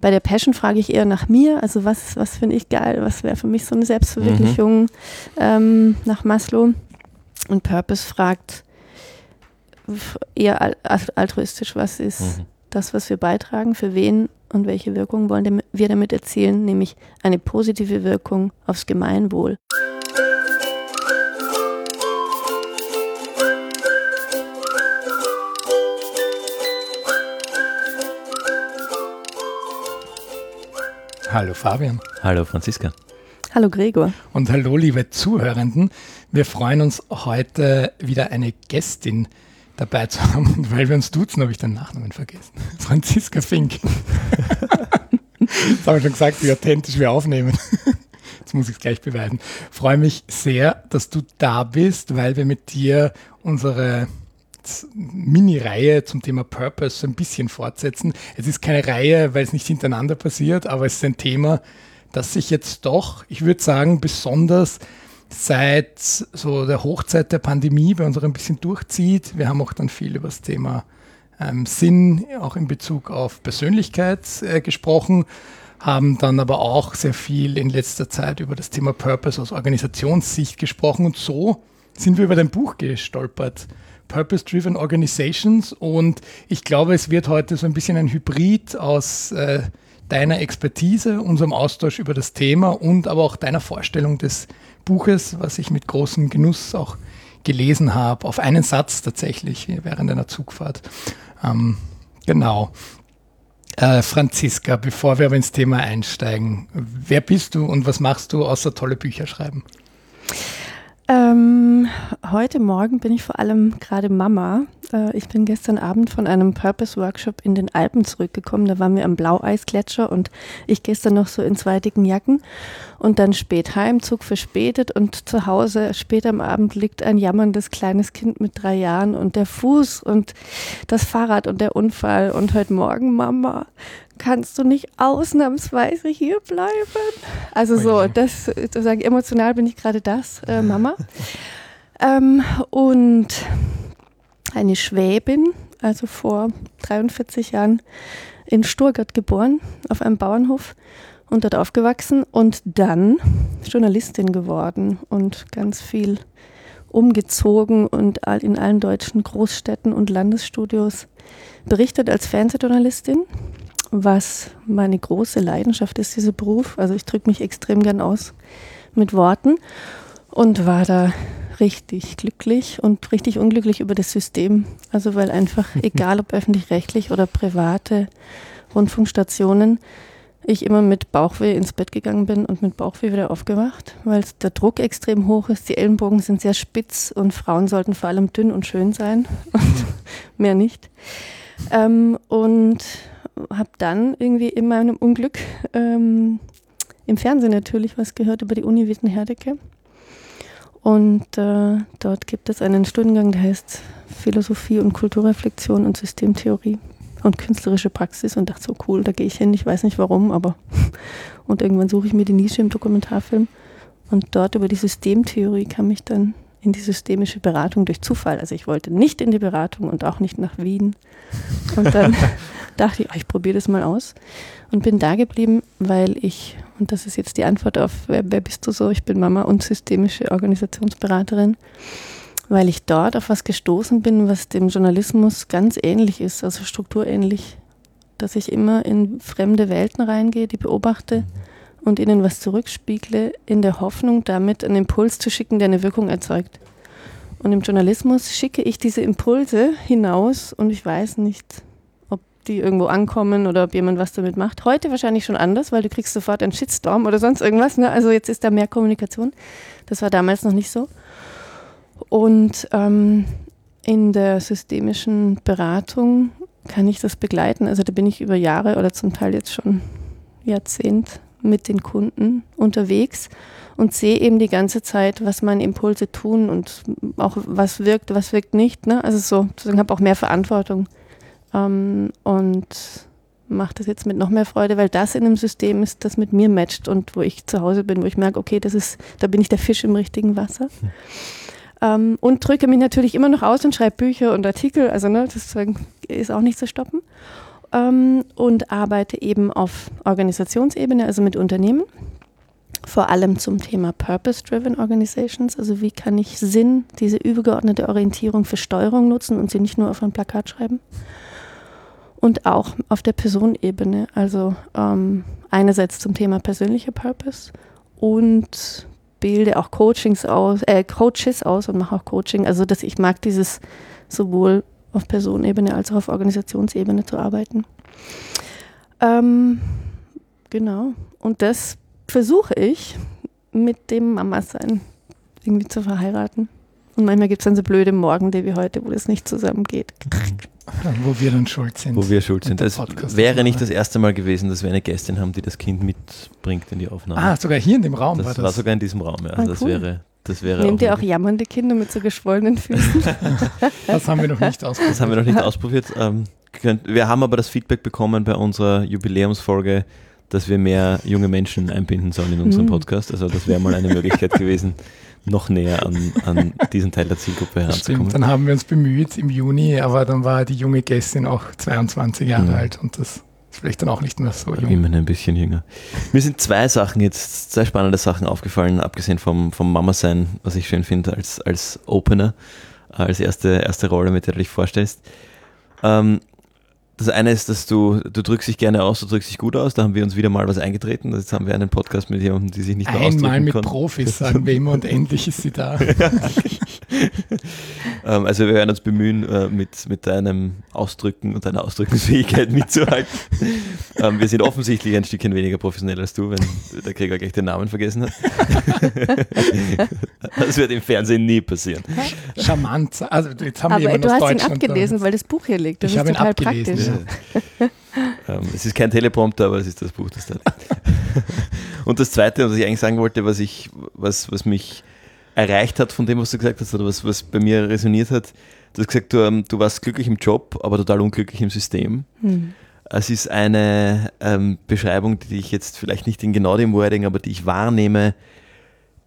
bei der Passion frage ich eher nach mir, also was, was finde ich geil, was wäre für mich so eine Selbstverwirklichung mhm. ähm, nach Maslow. Und Purpose fragt eher altruistisch, was ist mhm. das, was wir beitragen, für wen und welche Wirkung wollen wir damit erzielen, nämlich eine positive Wirkung aufs Gemeinwohl. Hallo Fabian. Hallo Franziska. Hallo Gregor. Und hallo liebe Zuhörenden. Wir freuen uns heute wieder eine Gästin dabei zu haben. Und weil wir uns duzen, habe ich den Nachnamen vergessen. Franziska Fink. das habe ich schon gesagt, wie authentisch wir aufnehmen. Jetzt muss ich es gleich beweisen. Freue mich sehr, dass du da bist, weil wir mit dir unsere Mini-Reihe zum Thema Purpose ein bisschen fortsetzen. Es ist keine Reihe, weil es nicht hintereinander passiert, aber es ist ein Thema, das sich jetzt doch, ich würde sagen, besonders seit so der Hochzeit der Pandemie bei uns auch ein bisschen durchzieht. Wir haben auch dann viel über das Thema ähm, Sinn, auch in Bezug auf Persönlichkeit äh, gesprochen, haben dann aber auch sehr viel in letzter Zeit über das Thema Purpose aus Organisationssicht gesprochen und so sind wir über dein Buch gestolpert. Purpose-Driven Organizations und ich glaube, es wird heute so ein bisschen ein Hybrid aus äh, deiner Expertise, unserem Austausch über das Thema und aber auch deiner Vorstellung des Buches, was ich mit großem Genuss auch gelesen habe, auf einen Satz tatsächlich während einer Zugfahrt. Ähm, genau. Äh, Franziska, bevor wir aber ins Thema einsteigen, wer bist du und was machst du außer tolle Bücher schreiben? Ähm, heute Morgen bin ich vor allem gerade Mama. Äh, ich bin gestern Abend von einem Purpose-Workshop in den Alpen zurückgekommen. Da waren wir am Blaueisgletscher und ich gestern noch so in zwei dicken Jacken und dann spät heim, Zug verspätet und zu Hause spät am Abend liegt ein jammerndes kleines Kind mit drei Jahren und der Fuß und das Fahrrad und der Unfall und heute Morgen Mama kannst du nicht ausnahmsweise hier bleiben? Also so, das sozusagen emotional bin ich gerade das, äh, Mama. ähm, und eine Schwäbin, also vor 43 Jahren in Sturgart geboren, auf einem Bauernhof und dort aufgewachsen und dann Journalistin geworden und ganz viel umgezogen und in allen deutschen Großstädten und Landesstudios berichtet als Fernsehjournalistin was meine große Leidenschaft ist, dieser Beruf. Also ich drücke mich extrem gern aus mit Worten und war da richtig glücklich und richtig unglücklich über das System. Also weil einfach, egal ob öffentlich-rechtlich oder private Rundfunkstationen, ich immer mit Bauchweh ins Bett gegangen bin und mit Bauchweh wieder aufgewacht, weil der Druck extrem hoch ist, die Ellenbogen sind sehr spitz und Frauen sollten vor allem dünn und schön sein und mehr nicht. Ähm, und habe dann irgendwie in meinem Unglück ähm, im Fernsehen natürlich was gehört über die Uni Witten-Herdecke. Und äh, dort gibt es einen Studiengang, der heißt Philosophie und Kulturreflexion und Systemtheorie und künstlerische Praxis. Und dachte so cool, da gehe ich hin, ich weiß nicht warum, aber und irgendwann suche ich mir die Nische im Dokumentarfilm. Und dort über die Systemtheorie kam ich dann in die systemische Beratung durch Zufall. Also ich wollte nicht in die Beratung und auch nicht nach Wien. Und dann dachte ich, oh, ich probiere das mal aus und bin da geblieben, weil ich, und das ist jetzt die Antwort auf, wer, wer bist du so? Ich bin Mama und systemische Organisationsberaterin, weil ich dort auf was gestoßen bin, was dem Journalismus ganz ähnlich ist, also strukturähnlich, dass ich immer in fremde Welten reingehe, die beobachte und ihnen was zurückspiegle, in der Hoffnung, damit einen Impuls zu schicken, der eine Wirkung erzeugt. Und im Journalismus schicke ich diese Impulse hinaus und ich weiß nicht, die irgendwo ankommen oder ob jemand was damit macht. Heute wahrscheinlich schon anders, weil du kriegst sofort einen Shitstorm oder sonst irgendwas. Ne? Also jetzt ist da mehr Kommunikation. Das war damals noch nicht so. Und ähm, in der systemischen Beratung kann ich das begleiten. Also da bin ich über Jahre oder zum Teil jetzt schon Jahrzehnt mit den Kunden unterwegs und sehe eben die ganze Zeit, was meine Impulse tun und auch was wirkt, was wirkt nicht. Ne? Also so, sozusagen habe auch mehr Verantwortung ähm, und mache das jetzt mit noch mehr Freude, weil das in einem System ist, das mit mir matcht und wo ich zu Hause bin, wo ich merke, okay, das ist, da bin ich der Fisch im richtigen Wasser. Hm. Ähm, und drücke mich natürlich immer noch aus und schreibe Bücher und Artikel, also ne, das ist auch nicht zu stoppen. Ähm, und arbeite eben auf Organisationsebene, also mit Unternehmen. Vor allem zum Thema Purpose-Driven Organizations, also wie kann ich Sinn, diese übergeordnete Orientierung für Steuerung nutzen und sie nicht nur auf ein Plakat schreiben. Und auch auf der Personenebene, also ähm, einerseits zum Thema persönlicher Purpose und bilde auch Coachings aus, äh, Coaches aus und mache auch Coaching. Also dass ich mag dieses sowohl auf Personenebene als auch auf Organisationsebene zu arbeiten. Ähm, genau. Und das versuche ich mit dem Mama-Sein irgendwie zu verheiraten. Und manchmal gibt es dann so blöde Morgen, wie heute, wo das nicht zusammengeht. Wo wir dann schuld sind. Wo wir schuld sind. Es wäre nicht das erste Mal gewesen, dass wir eine Gästin haben, die das Kind mitbringt in die Aufnahme. Ah, sogar hier in dem Raum das war das? war sogar in diesem Raum, ja. Ah, das, cool. wäre, das wäre Nehmt ihr auch jammernde Kinder mit so geschwollenen Füßen? das haben wir noch nicht ausprobiert. Das haben wir noch nicht ausprobiert. Ähm, wir haben aber das Feedback bekommen bei unserer Jubiläumsfolge, dass wir mehr junge Menschen einbinden sollen in unserem mhm. Podcast. Also das wäre mal eine Möglichkeit gewesen, noch näher an, an diesen Teil der Zielgruppe heranzukommen. Stimmt, dann haben wir uns bemüht im Juni, aber dann war die junge Gästin auch 22 Jahre mhm. alt und das ist vielleicht dann auch nicht mehr so jung. Immerhin ein bisschen jünger. Mir sind zwei Sachen jetzt, zwei spannende Sachen aufgefallen, abgesehen vom, vom Mama-Sein, was ich schön finde als, als Opener, als erste, erste Rolle, mit der du dich vorstellst. Ähm, das eine ist, dass du, du drückst dich gerne aus, du drückst dich gut aus. Da haben wir uns wieder mal was eingetreten. Jetzt haben wir einen Podcast mit jemandem, die sich nicht mehr ausdrücken Einmal mit konnten. Profis, sagen wir immer, und endlich ist sie da. ähm, also wir werden uns bemühen, äh, mit, mit deinem Ausdrücken und deiner Ausdrückungsfähigkeit mitzuhalten. ähm, wir sind offensichtlich ein Stückchen weniger professionell als du, wenn der Krieger gleich den Namen vergessen hat. das wird im Fernsehen nie passieren. Charmant. Also jetzt haben Aber wir du hast ihn abgelesen, weil das Buch hier liegt. Das ich habe ihn abgelesen. Praktisch. ähm, es ist kein Teleprompter, aber es ist das Buch, das da Und das Zweite, was ich eigentlich sagen wollte, was, ich, was, was mich erreicht hat von dem, was du gesagt hast, oder was, was bei mir resoniert hat, du hast gesagt, du, ähm, du warst glücklich im Job, aber total unglücklich im System. Hm. Es ist eine ähm, Beschreibung, die ich jetzt vielleicht nicht in genau dem Wording, aber die ich wahrnehme,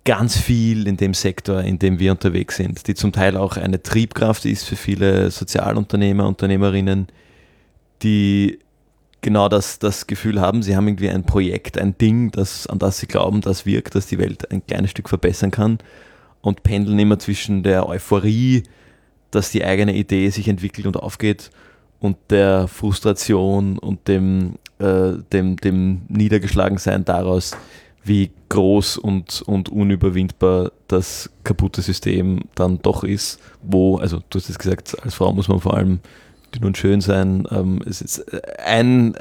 ganz viel in dem Sektor, in dem wir unterwegs sind, die zum Teil auch eine Triebkraft ist für viele Sozialunternehmer, Unternehmerinnen, die genau das, das Gefühl haben, sie haben irgendwie ein Projekt, ein Ding, das, an das sie glauben, das wirkt, das die Welt ein kleines Stück verbessern kann und pendeln immer zwischen der Euphorie, dass die eigene Idee sich entwickelt und aufgeht und der Frustration und dem, äh, dem, dem Niedergeschlagensein daraus, wie groß und, und unüberwindbar das kaputte System dann doch ist, wo, also du hast es gesagt, als Frau muss man vor allem dünn und schön sein. Ähm, es ist äh, ein,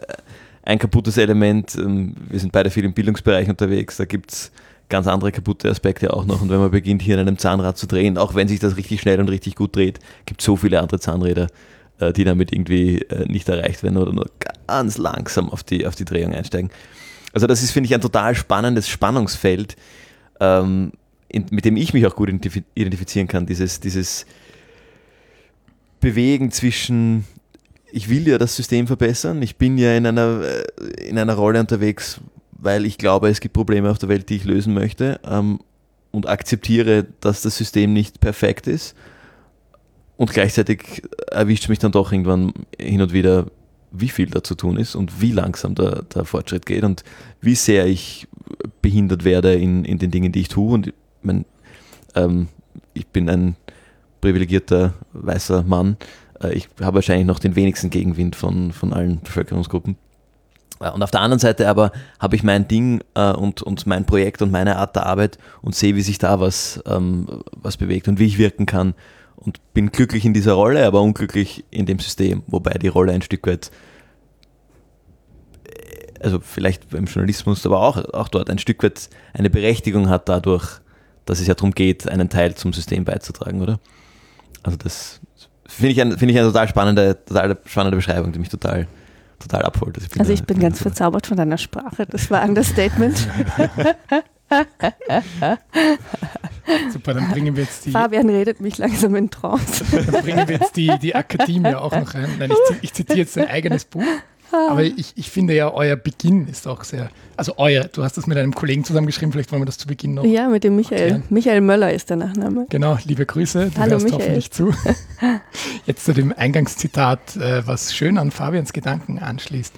ein kaputtes Element. Ähm, wir sind beide viel im Bildungsbereich unterwegs. Da gibt es ganz andere kaputte Aspekte auch noch. Und wenn man beginnt, hier an einem Zahnrad zu drehen, auch wenn sich das richtig schnell und richtig gut dreht, gibt es so viele andere Zahnräder, äh, die damit irgendwie äh, nicht erreicht werden oder nur ganz langsam auf die, auf die Drehung einsteigen. Also das ist, finde ich, ein total spannendes Spannungsfeld, ähm, mit dem ich mich auch gut identifizieren kann. Dieses, dieses bewegen zwischen, ich will ja das System verbessern, ich bin ja in einer, äh, in einer Rolle unterwegs, weil ich glaube, es gibt Probleme auf der Welt, die ich lösen möchte ähm, und akzeptiere, dass das System nicht perfekt ist. Und gleichzeitig erwischt mich dann doch irgendwann hin und wieder, wie viel da zu tun ist und wie langsam der, der Fortschritt geht und wie sehr ich behindert werde in, in den Dingen, die ich tue. Und ich, mein, ähm, ich bin ein privilegierter weißer Mann. Äh, ich habe wahrscheinlich noch den wenigsten Gegenwind von, von allen Bevölkerungsgruppen. Äh, und auf der anderen Seite aber habe ich mein Ding äh, und, und mein Projekt und meine Art der Arbeit und sehe, wie sich da was, ähm, was bewegt und wie ich wirken kann. Und bin glücklich in dieser Rolle, aber unglücklich in dem System, wobei die Rolle ein Stück weit, also vielleicht beim Journalismus, aber auch, auch dort ein Stück weit eine Berechtigung hat dadurch, dass es ja darum geht, einen Teil zum System beizutragen, oder? Also das finde ich, ein, find ich eine total spannende, total spannende Beschreibung, die mich total, total abholt. Also ich bin, also ich bin ganz verzaubert von deiner Sprache. Das war ein Understatement. Super, dann bringen wir jetzt die. Fabian redet mich langsam in Trance. Dann bringen wir jetzt die, die Akademie auch noch rein. Nein, ich, ich zitiere jetzt ein eigenes Buch. Aber ich, ich finde ja, euer Beginn ist auch sehr, also euer, du hast das mit einem Kollegen zusammengeschrieben, vielleicht wollen wir das zu Beginn noch. Ja, mit dem Michael. Erklären. Michael Möller ist der Nachname. Genau, liebe Grüße, du Hallo, hörst Michael. hoffentlich zu. Jetzt zu dem Eingangszitat, äh, was schön an Fabians Gedanken anschließt.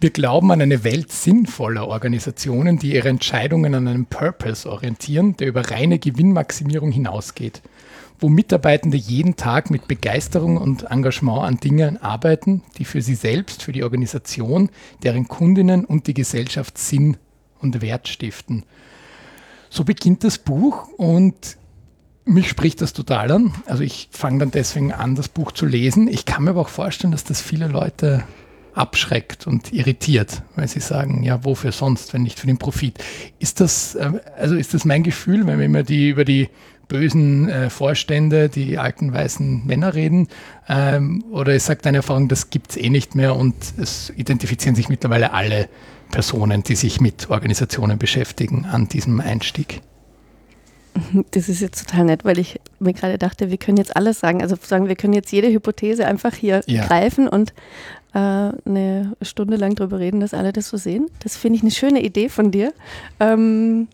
Wir glauben an eine Welt sinnvoller Organisationen, die ihre Entscheidungen an einem Purpose orientieren, der über reine Gewinnmaximierung hinausgeht wo Mitarbeitende jeden Tag mit Begeisterung und Engagement an Dingen arbeiten, die für sie selbst, für die Organisation, deren Kundinnen und die Gesellschaft Sinn und Wert stiften. So beginnt das Buch und mich spricht das total an. Also ich fange dann deswegen an, das Buch zu lesen. Ich kann mir aber auch vorstellen, dass das viele Leute abschreckt und irritiert, weil sie sagen, ja, wofür sonst, wenn nicht für den Profit. Ist das, äh, also ist das mein Gefühl, wenn wir immer die über die bösen äh, Vorstände, die alten weißen Männer reden? Ähm, oder ist sagt deine Erfahrung, das gibt es eh nicht mehr und es identifizieren sich mittlerweile alle Personen, die sich mit Organisationen beschäftigen, an diesem Einstieg? Das ist jetzt total nett, weil ich mir gerade dachte, wir können jetzt alles sagen. Also sagen, wir können jetzt jede Hypothese einfach hier ja. greifen und äh, eine Stunde lang darüber reden, dass alle das so sehen. Das finde ich eine schöne Idee von dir. Ähm,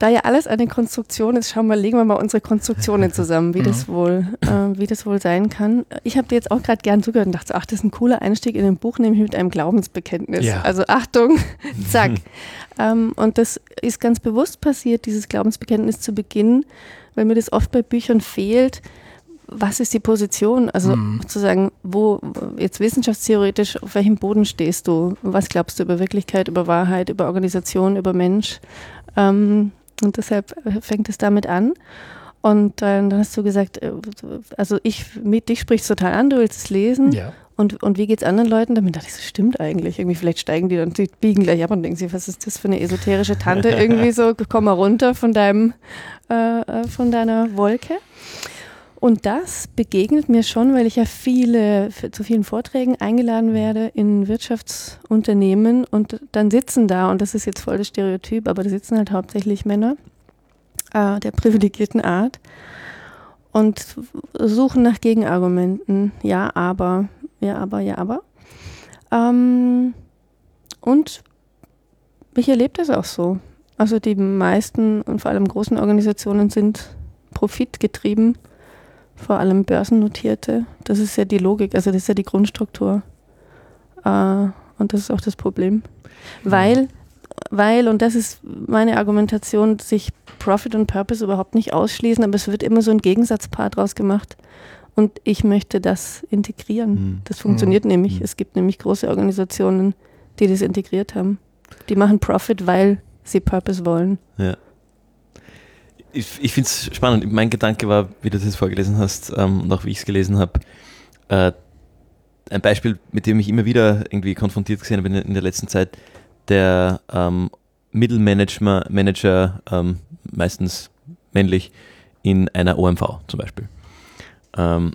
da ja alles eine Konstruktion ist, schauen wir, legen wir mal unsere Konstruktionen zusammen, wie das wohl, äh, wie das wohl sein kann. Ich habe dir jetzt auch gerade gern zugehört und dachte, ach, das ist ein cooler Einstieg in ein Buch, nämlich mit einem Glaubensbekenntnis. Ja. Also Achtung, zack. ähm, und das ist ganz bewusst passiert, dieses Glaubensbekenntnis zu Beginn, weil mir das oft bei Büchern fehlt. Was ist die Position? Also mhm. zu sagen, wo jetzt wissenschaftstheoretisch, auf welchem Boden stehst du? Was glaubst du über Wirklichkeit, über Wahrheit, über Organisation, über Mensch? Ähm, und deshalb äh, fängt es damit an. Und äh, dann hast du gesagt, äh, also ich, mit dich sprichst total an, du willst es lesen. Ja. Und, und wie geht es anderen Leuten damit? dachte ich, das stimmt eigentlich. Irgendwie, vielleicht steigen die dann, die biegen gleich ab und denken sich, was ist das für eine esoterische Tante? Irgendwie so, komm mal runter von deinem, äh, von deiner Wolke. Und das begegnet mir schon, weil ich ja viele, zu vielen Vorträgen eingeladen werde in Wirtschaftsunternehmen und dann sitzen da, und das ist jetzt voll das Stereotyp, aber da sitzen halt hauptsächlich Männer äh, der privilegierten Art und suchen nach Gegenargumenten. Ja, aber, ja, aber, ja, aber. Ähm, und ich erlebe das auch so. Also die meisten und vor allem großen Organisationen sind profitgetrieben vor allem börsennotierte. Das ist ja die Logik, also das ist ja die Grundstruktur. Äh, und das ist auch das Problem. Weil, weil, und das ist meine Argumentation, sich Profit und Purpose überhaupt nicht ausschließen, aber es wird immer so ein Gegensatzpaar draus gemacht. Und ich möchte das integrieren. Mhm. Das funktioniert mhm. nämlich. Es gibt nämlich große Organisationen, die das integriert haben. Die machen Profit, weil sie Purpose wollen. Ja ich, ich finde es spannend. Mein Gedanke war, wie du das vorgelesen hast ähm, und auch wie ich es gelesen habe, äh, ein Beispiel, mit dem ich immer wieder irgendwie konfrontiert gesehen habe in, der letzten Zeit, der ähm, Mittelmanager, Manager, ähm, meistens männlich, in einer OMV zum Beispiel. Ähm,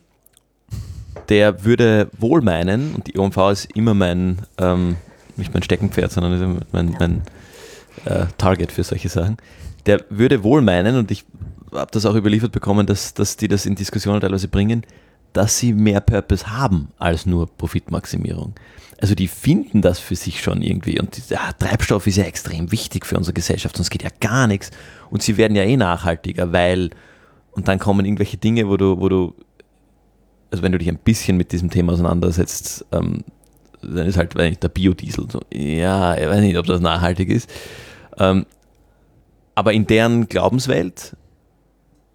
der würde wohl meinen, und die OMV ist immer mein, ähm, nicht mein Steckenpferd, sondern mein, mein äh, Target für solche Sachen, der würde wohl meinen, und ich habe das auch überliefert bekommen, dass, dass die das in Diskussionen teilweise bringen, dass sie mehr Purpose haben als nur Profitmaximierung. Also die finden das für sich schon irgendwie. Und ja, Treibstoff ist ja extrem wichtig für unsere Gesellschaft, sonst geht ja gar nichts. Und sie werden ja eh nachhaltiger, weil, und dann kommen irgendwelche Dinge, wo du, wo du, also wenn du dich ein bisschen mit diesem Thema auseinandersetzt, ähm, dann ist halt nicht, der Biodiesel so, ja, ich weiß nicht, ob das nachhaltig ist. Ähm, aber in deren Glaubenswelt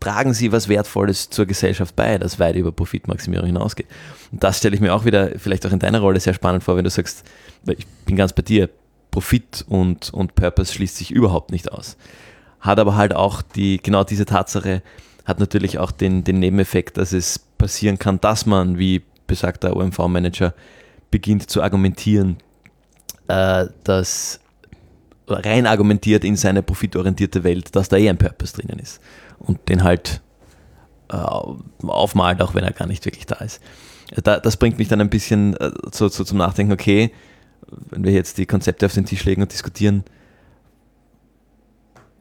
tragen sie was Wertvolles zur Gesellschaft bei, das weit über Profitmaximierung hinausgeht. Und das stelle ich mir auch wieder, vielleicht auch in deiner Rolle sehr spannend vor, wenn du sagst, weil ich bin ganz bei dir, Profit und, und Purpose schließt sich überhaupt nicht aus. Hat aber halt auch die, genau diese Tatsache, hat natürlich auch den, den Nebeneffekt, dass es passieren kann, dass man, wie besagter OMV-Manager, beginnt zu argumentieren, äh, dass rein argumentiert in seine profitorientierte Welt, dass da eh ein Purpose drinnen ist und den halt äh, aufmalt, auch wenn er gar nicht wirklich da ist. Da, das bringt mich dann ein bisschen äh, so, so zum Nachdenken, okay, wenn wir jetzt die Konzepte auf den Tisch legen und diskutieren,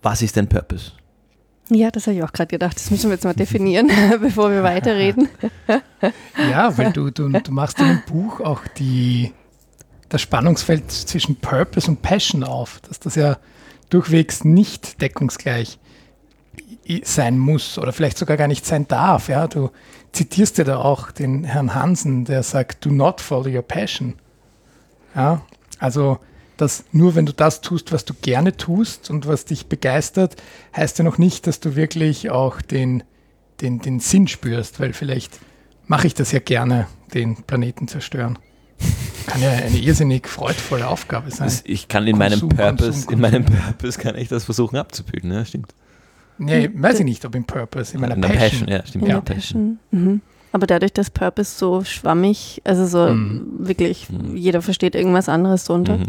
was ist denn Purpose? Ja, das habe ich auch gerade gedacht. Das müssen wir jetzt mal definieren, bevor wir weiterreden. ja, weil du, du, du machst in dem Buch auch die, das Spannungsfeld zwischen Purpose und Passion auf, dass das ja durchwegs nicht deckungsgleich sein muss oder vielleicht sogar gar nicht sein darf. Ja, du zitierst ja da auch den Herrn Hansen, der sagt, do not follow your passion. Ja, also dass nur wenn du das tust, was du gerne tust und was dich begeistert, heißt ja noch nicht, dass du wirklich auch den, den, den Sinn spürst, weil vielleicht mache ich das ja gerne, den Planeten zerstören. Kann ja eine irrsinnig freudvolle Aufgabe sein. Ich kann in Konsum, meinem Purpose, Konsum, Konsum. in meinem Purpose kann ich das versuchen abzubilden, ja, stimmt. Nee, weiß ich nicht, ob im Purpose, in meiner in Passion. Passion. Ja, stimmt. In ja. Passion. Mhm. Aber dadurch, dass Purpose so schwammig, also so mhm. wirklich, mhm. jeder versteht irgendwas anderes drunter. Mhm.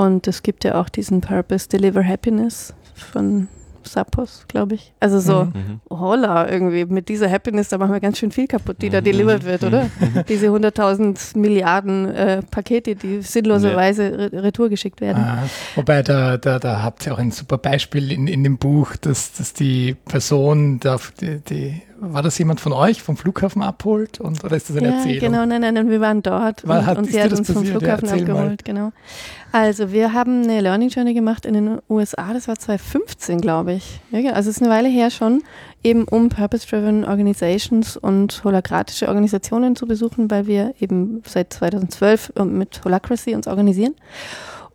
Und es gibt ja auch diesen Purpose Deliver Happiness von Sappos, glaube ich. Also so, mhm. mhm. holla, irgendwie mit dieser Happiness, da machen wir ganz schön viel kaputt, die da mhm. delivered wird, oder? Mhm. Diese 100.000 Milliarden äh, Pakete, die sinnloserweise re retour geschickt werden. Ah, wobei, da, da, da habt ihr auch ein super Beispiel in, in dem Buch, dass, dass die Person, die, die war das jemand von euch vom Flughafen abholt und oder ist das eine ja, Erzählung? Genau, nein, nein, nein, wir waren dort War, hat, und sie hat uns passiert? vom Flughafen ja, abgeholt, mal. genau. Also wir haben eine Learning Journey gemacht in den USA, das war 2015, glaube ich. Ja, also es ist eine Weile her schon, eben um Purpose-Driven Organizations und holokratische Organisationen zu besuchen, weil wir eben seit 2012 mit Holacracy uns organisieren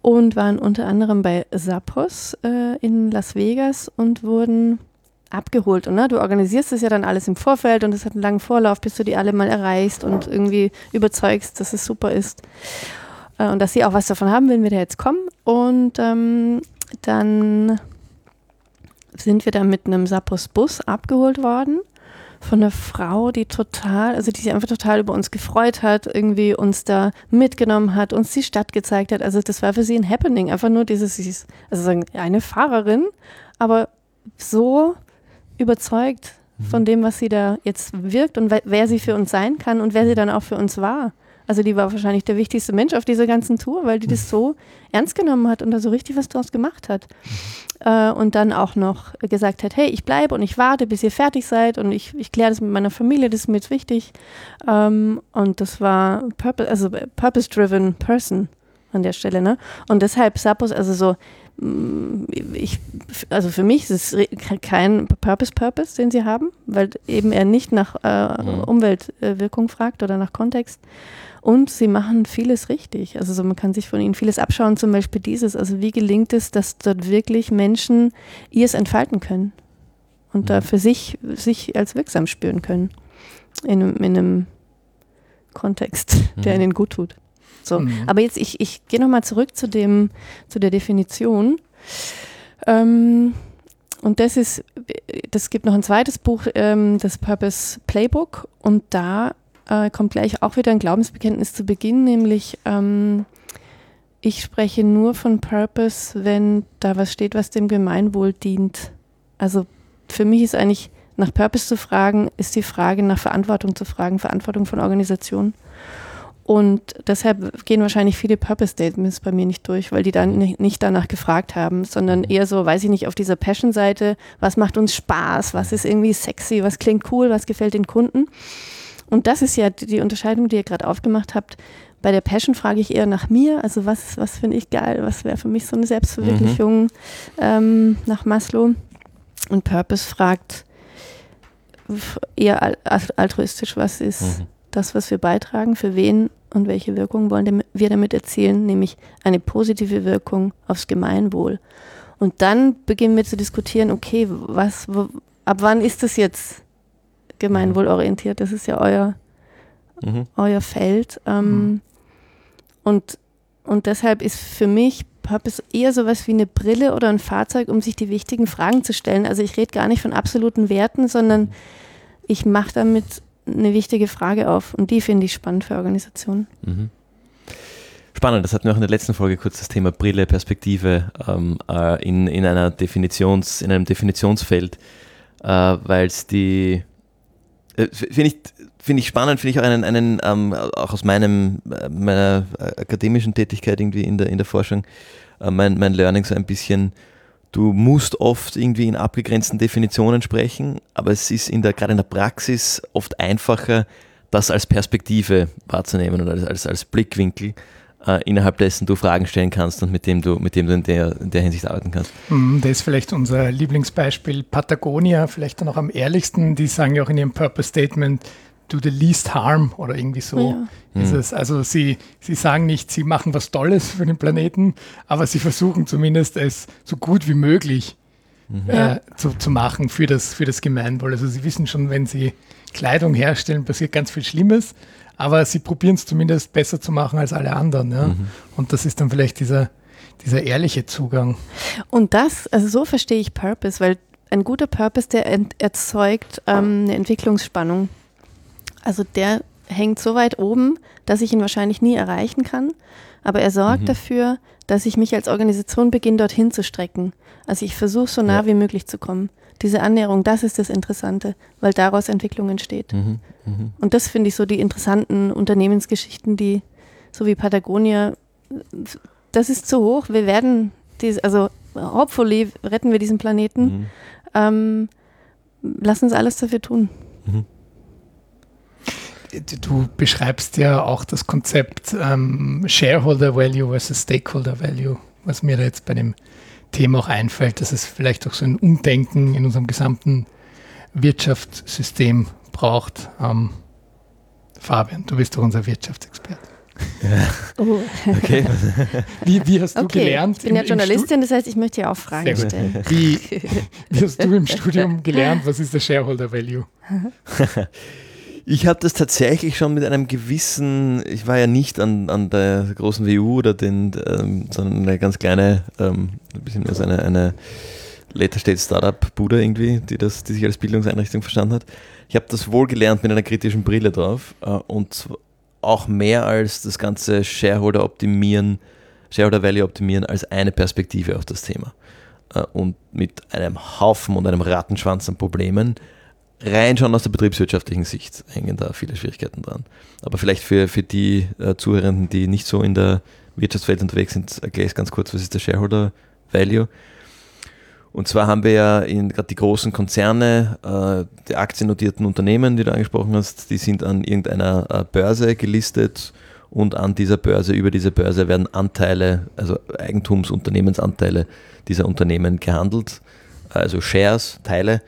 und waren unter anderem bei Zappos äh, in Las Vegas und wurden abgeholt. Und ne, du organisierst das ja dann alles im Vorfeld und es hat einen langen Vorlauf, bis du die alle mal erreichst und irgendwie überzeugst, dass es super ist. Äh, und dass sie auch was davon haben, wenn wir da jetzt kommen. Und ähm, dann sind wir da mit einem Sappos Bus abgeholt worden von einer Frau, die total, also die sich einfach total über uns gefreut hat, irgendwie uns da mitgenommen hat, uns die Stadt gezeigt hat. Also das war für sie ein Happening, einfach nur dieses, also eine Fahrerin, aber so überzeugt von mhm. dem, was sie da jetzt wirkt und wer sie für uns sein kann und wer sie dann auch für uns war. Also die war wahrscheinlich der wichtigste Mensch auf dieser ganzen Tour, weil die das mhm. so ernst genommen hat und da so richtig was draus gemacht hat. Mhm. Äh, und dann auch noch gesagt hat, hey, ich bleibe und ich warte, bis ihr fertig seid und ich, ich kläre das mit meiner Familie, das ist mir jetzt wichtig. Ähm, und das war purpose, also purpose-driven person an der Stelle. Ne? Und deshalb Sappos, also so ich, also für mich ist es kein Purpose-Purpose, den sie haben, weil eben er nicht nach äh, mhm. Umweltwirkung fragt oder nach Kontext. Und sie machen vieles richtig. Also so, man kann sich von ihnen vieles abschauen, zum Beispiel dieses. Also wie gelingt es, dass dort wirklich Menschen ihrs entfalten können und mhm. da für sich, sich als wirksam spüren können in, in einem Kontext, der mhm. ihnen gut tut. So. Mhm. Aber jetzt, ich, ich gehe nochmal zurück zu dem, zu der Definition. Ähm, und das ist, das gibt noch ein zweites Buch, ähm, das Purpose Playbook. Und da äh, kommt gleich auch wieder ein Glaubensbekenntnis zu Beginn, nämlich ähm, ich spreche nur von Purpose, wenn da was steht, was dem Gemeinwohl dient. Also für mich ist eigentlich nach Purpose zu fragen, ist die Frage nach Verantwortung zu fragen, Verantwortung von Organisationen. Und deshalb gehen wahrscheinlich viele Purpose Statements bei mir nicht durch, weil die dann nicht danach gefragt haben, sondern mhm. eher so, weiß ich nicht, auf dieser Passion-Seite, was macht uns Spaß, was ist irgendwie sexy, was klingt cool, was gefällt den Kunden. Und das ist ja die Unterscheidung, die ihr gerade aufgemacht habt. Bei der Passion frage ich eher nach mir, also was, was finde ich geil, was wäre für mich so eine Selbstverwirklichung mhm. ähm, nach Maslow. Und Purpose fragt eher altruistisch, was ist mhm das, was wir beitragen, für wen und welche Wirkung wollen wir damit erzielen, nämlich eine positive Wirkung aufs Gemeinwohl. Und dann beginnen wir zu diskutieren, okay, was, wo, ab wann ist das jetzt gemeinwohlorientiert? Das ist ja euer, mhm. euer Feld. Ähm, mhm. und, und deshalb ist für mich Purpose eher sowas wie eine Brille oder ein Fahrzeug, um sich die wichtigen Fragen zu stellen. Also ich rede gar nicht von absoluten Werten, sondern ich mache damit eine wichtige Frage auf und die finde ich spannend für Organisationen. Mhm. Spannend, das hatten wir auch in der letzten Folge kurz das Thema Brille, Perspektive ähm, äh, in, in, einer Definitions, in einem Definitionsfeld, äh, weil es die, äh, finde ich, find ich spannend, finde ich auch einen, einen ähm, auch aus meinem, äh, meiner akademischen Tätigkeit irgendwie in der, in der Forschung, äh, mein, mein Learning so ein bisschen, Du musst oft irgendwie in abgegrenzten Definitionen sprechen, aber es ist in der, gerade in der Praxis oft einfacher, das als Perspektive wahrzunehmen oder als, als, als Blickwinkel, äh, innerhalb dessen du Fragen stellen kannst und mit dem du, mit dem du in der, in der Hinsicht arbeiten kannst. Mm, das ist vielleicht unser Lieblingsbeispiel Patagonia, vielleicht dann auch am ehrlichsten. Die sagen ja auch in ihrem Purpose Statement, do the least harm oder irgendwie so ja. ist mhm. es. Also sie, sie sagen nicht, sie machen was Tolles für den Planeten, aber sie versuchen zumindest es so gut wie möglich mhm. äh, zu, zu machen für das, für das Gemeinwohl. Also sie wissen schon, wenn sie Kleidung herstellen, passiert ganz viel Schlimmes, aber sie probieren es zumindest besser zu machen als alle anderen. Ja? Mhm. Und das ist dann vielleicht dieser, dieser ehrliche Zugang. Und das, also so verstehe ich Purpose, weil ein guter Purpose, der erzeugt ähm, eine Entwicklungsspannung. Also der hängt so weit oben, dass ich ihn wahrscheinlich nie erreichen kann. Aber er sorgt mhm. dafür, dass ich mich als Organisation beginne, dorthin zu strecken. Also ich versuche so nah ja. wie möglich zu kommen. Diese Annäherung, das ist das Interessante, weil daraus Entwicklung entsteht. Mhm. Mhm. Und das finde ich so die interessanten Unternehmensgeschichten, die, so wie Patagonia, das ist zu hoch. Wir werden, diese, also hopefully retten wir diesen Planeten. Mhm. Ähm, lass uns alles dafür tun. Mhm du beschreibst ja auch das Konzept ähm, Shareholder Value versus Stakeholder Value, was mir da jetzt bei dem Thema auch einfällt, dass es vielleicht auch so ein Umdenken in unserem gesamten Wirtschaftssystem braucht. Ähm, Fabian, du bist doch unser Wirtschaftsexperte. Ja. Oh. Okay. Wie, wie hast du okay. gelernt? Ich bin ja Journalistin, das heißt, ich möchte ja auch Fragen stellen. Wie, wie hast du im Studium gelernt? Was ist der Shareholder Value? Ich habe das tatsächlich schon mit einem gewissen, ich war ja nicht an, an der großen WU oder den, ähm, sondern eine ganz kleine, ähm, ein bisschen so eine, eine Later State Startup Bude irgendwie, die, das, die sich als Bildungseinrichtung verstanden hat. Ich habe das wohl gelernt mit einer kritischen Brille drauf äh, und auch mehr als das ganze Shareholder optimieren, Shareholder Value optimieren als eine Perspektive auf das Thema. Äh, und mit einem Haufen und einem Rattenschwanz an Problemen rein schon aus der betriebswirtschaftlichen Sicht hängen da viele Schwierigkeiten dran. Aber vielleicht für, für die äh, Zuhörenden, die nicht so in der Wirtschaftswelt unterwegs sind, erkläre ich ganz kurz, was ist der Shareholder Value? Und zwar haben wir ja gerade die großen Konzerne, äh, die aktiennotierten Unternehmen, die du angesprochen hast, die sind an irgendeiner äh, Börse gelistet und an dieser Börse, über diese Börse werden Anteile, also Eigentumsunternehmensanteile dieser Unternehmen gehandelt, also Shares, Teile.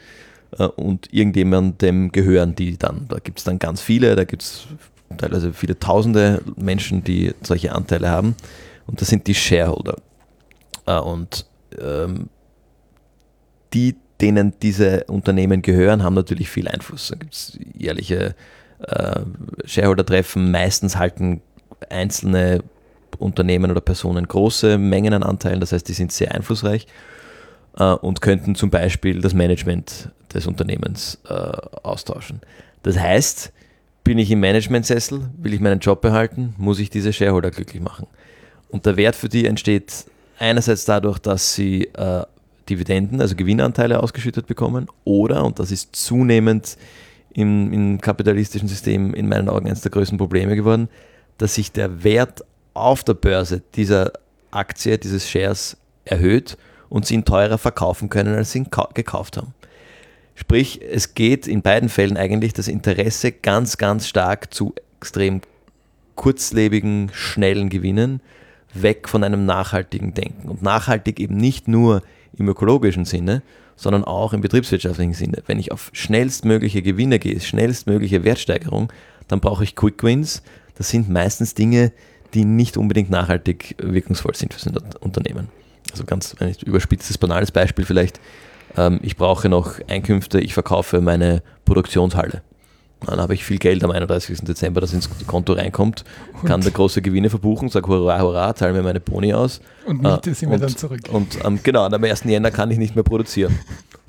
Äh, und irgendjemandem gehören die dann. Da gibt es dann ganz viele, da gibt es teilweise viele tausende Menschen, die solche Anteile haben. Und das sind die Shareholder. Äh, und ähm, die, denen diese Unternehmen gehören, haben natürlich viel Einfluss. Da gibt es jährliche äh, Shareholder-Treffen. Meistens halten einzelne Unternehmen oder Personen große Mengen an Anteilen, das heißt, die sind sehr einflussreich äh, und könnten zum Beispiel das Management des Unternehmens äh, austauschen. Das heißt, bin ich im Managementsessel, will ich meinen Job behalten, muss ich diese Shareholder glücklich machen. Und der Wert für die entsteht einerseits dadurch, dass sie äh, Dividenden, also Gewinnanteile ausgeschüttet bekommen, oder, und das ist zunehmend im, im kapitalistischen System in meinen Augen eines der größten Probleme geworden, dass sich der Wert auf der Börse dieser Aktie, dieses Shares erhöht und sie ihn teurer verkaufen können, als sie ihn gekauft haben. Sprich, es geht in beiden Fällen eigentlich das Interesse ganz, ganz stark zu extrem kurzlebigen, schnellen Gewinnen, weg von einem nachhaltigen Denken. Und nachhaltig eben nicht nur im ökologischen Sinne, sondern auch im betriebswirtschaftlichen Sinne. Wenn ich auf schnellstmögliche Gewinne gehe, schnellstmögliche Wertsteigerung, dann brauche ich Quick Wins. Das sind meistens Dinge, die nicht unbedingt nachhaltig wirkungsvoll sind für ein Unternehmen. Also ganz ein überspitztes, banales Beispiel vielleicht ähm, ich brauche noch Einkünfte, ich verkaufe meine Produktionshalle. Dann habe ich viel Geld am 31. Dezember, das ins Konto reinkommt, kann da große Gewinne verbuchen, sage hurra, hurra, zahle mir meine Boni aus. Und Miete äh, sind wir dann zurück. Und ähm, genau, am 1. Jänner kann ich nicht mehr produzieren.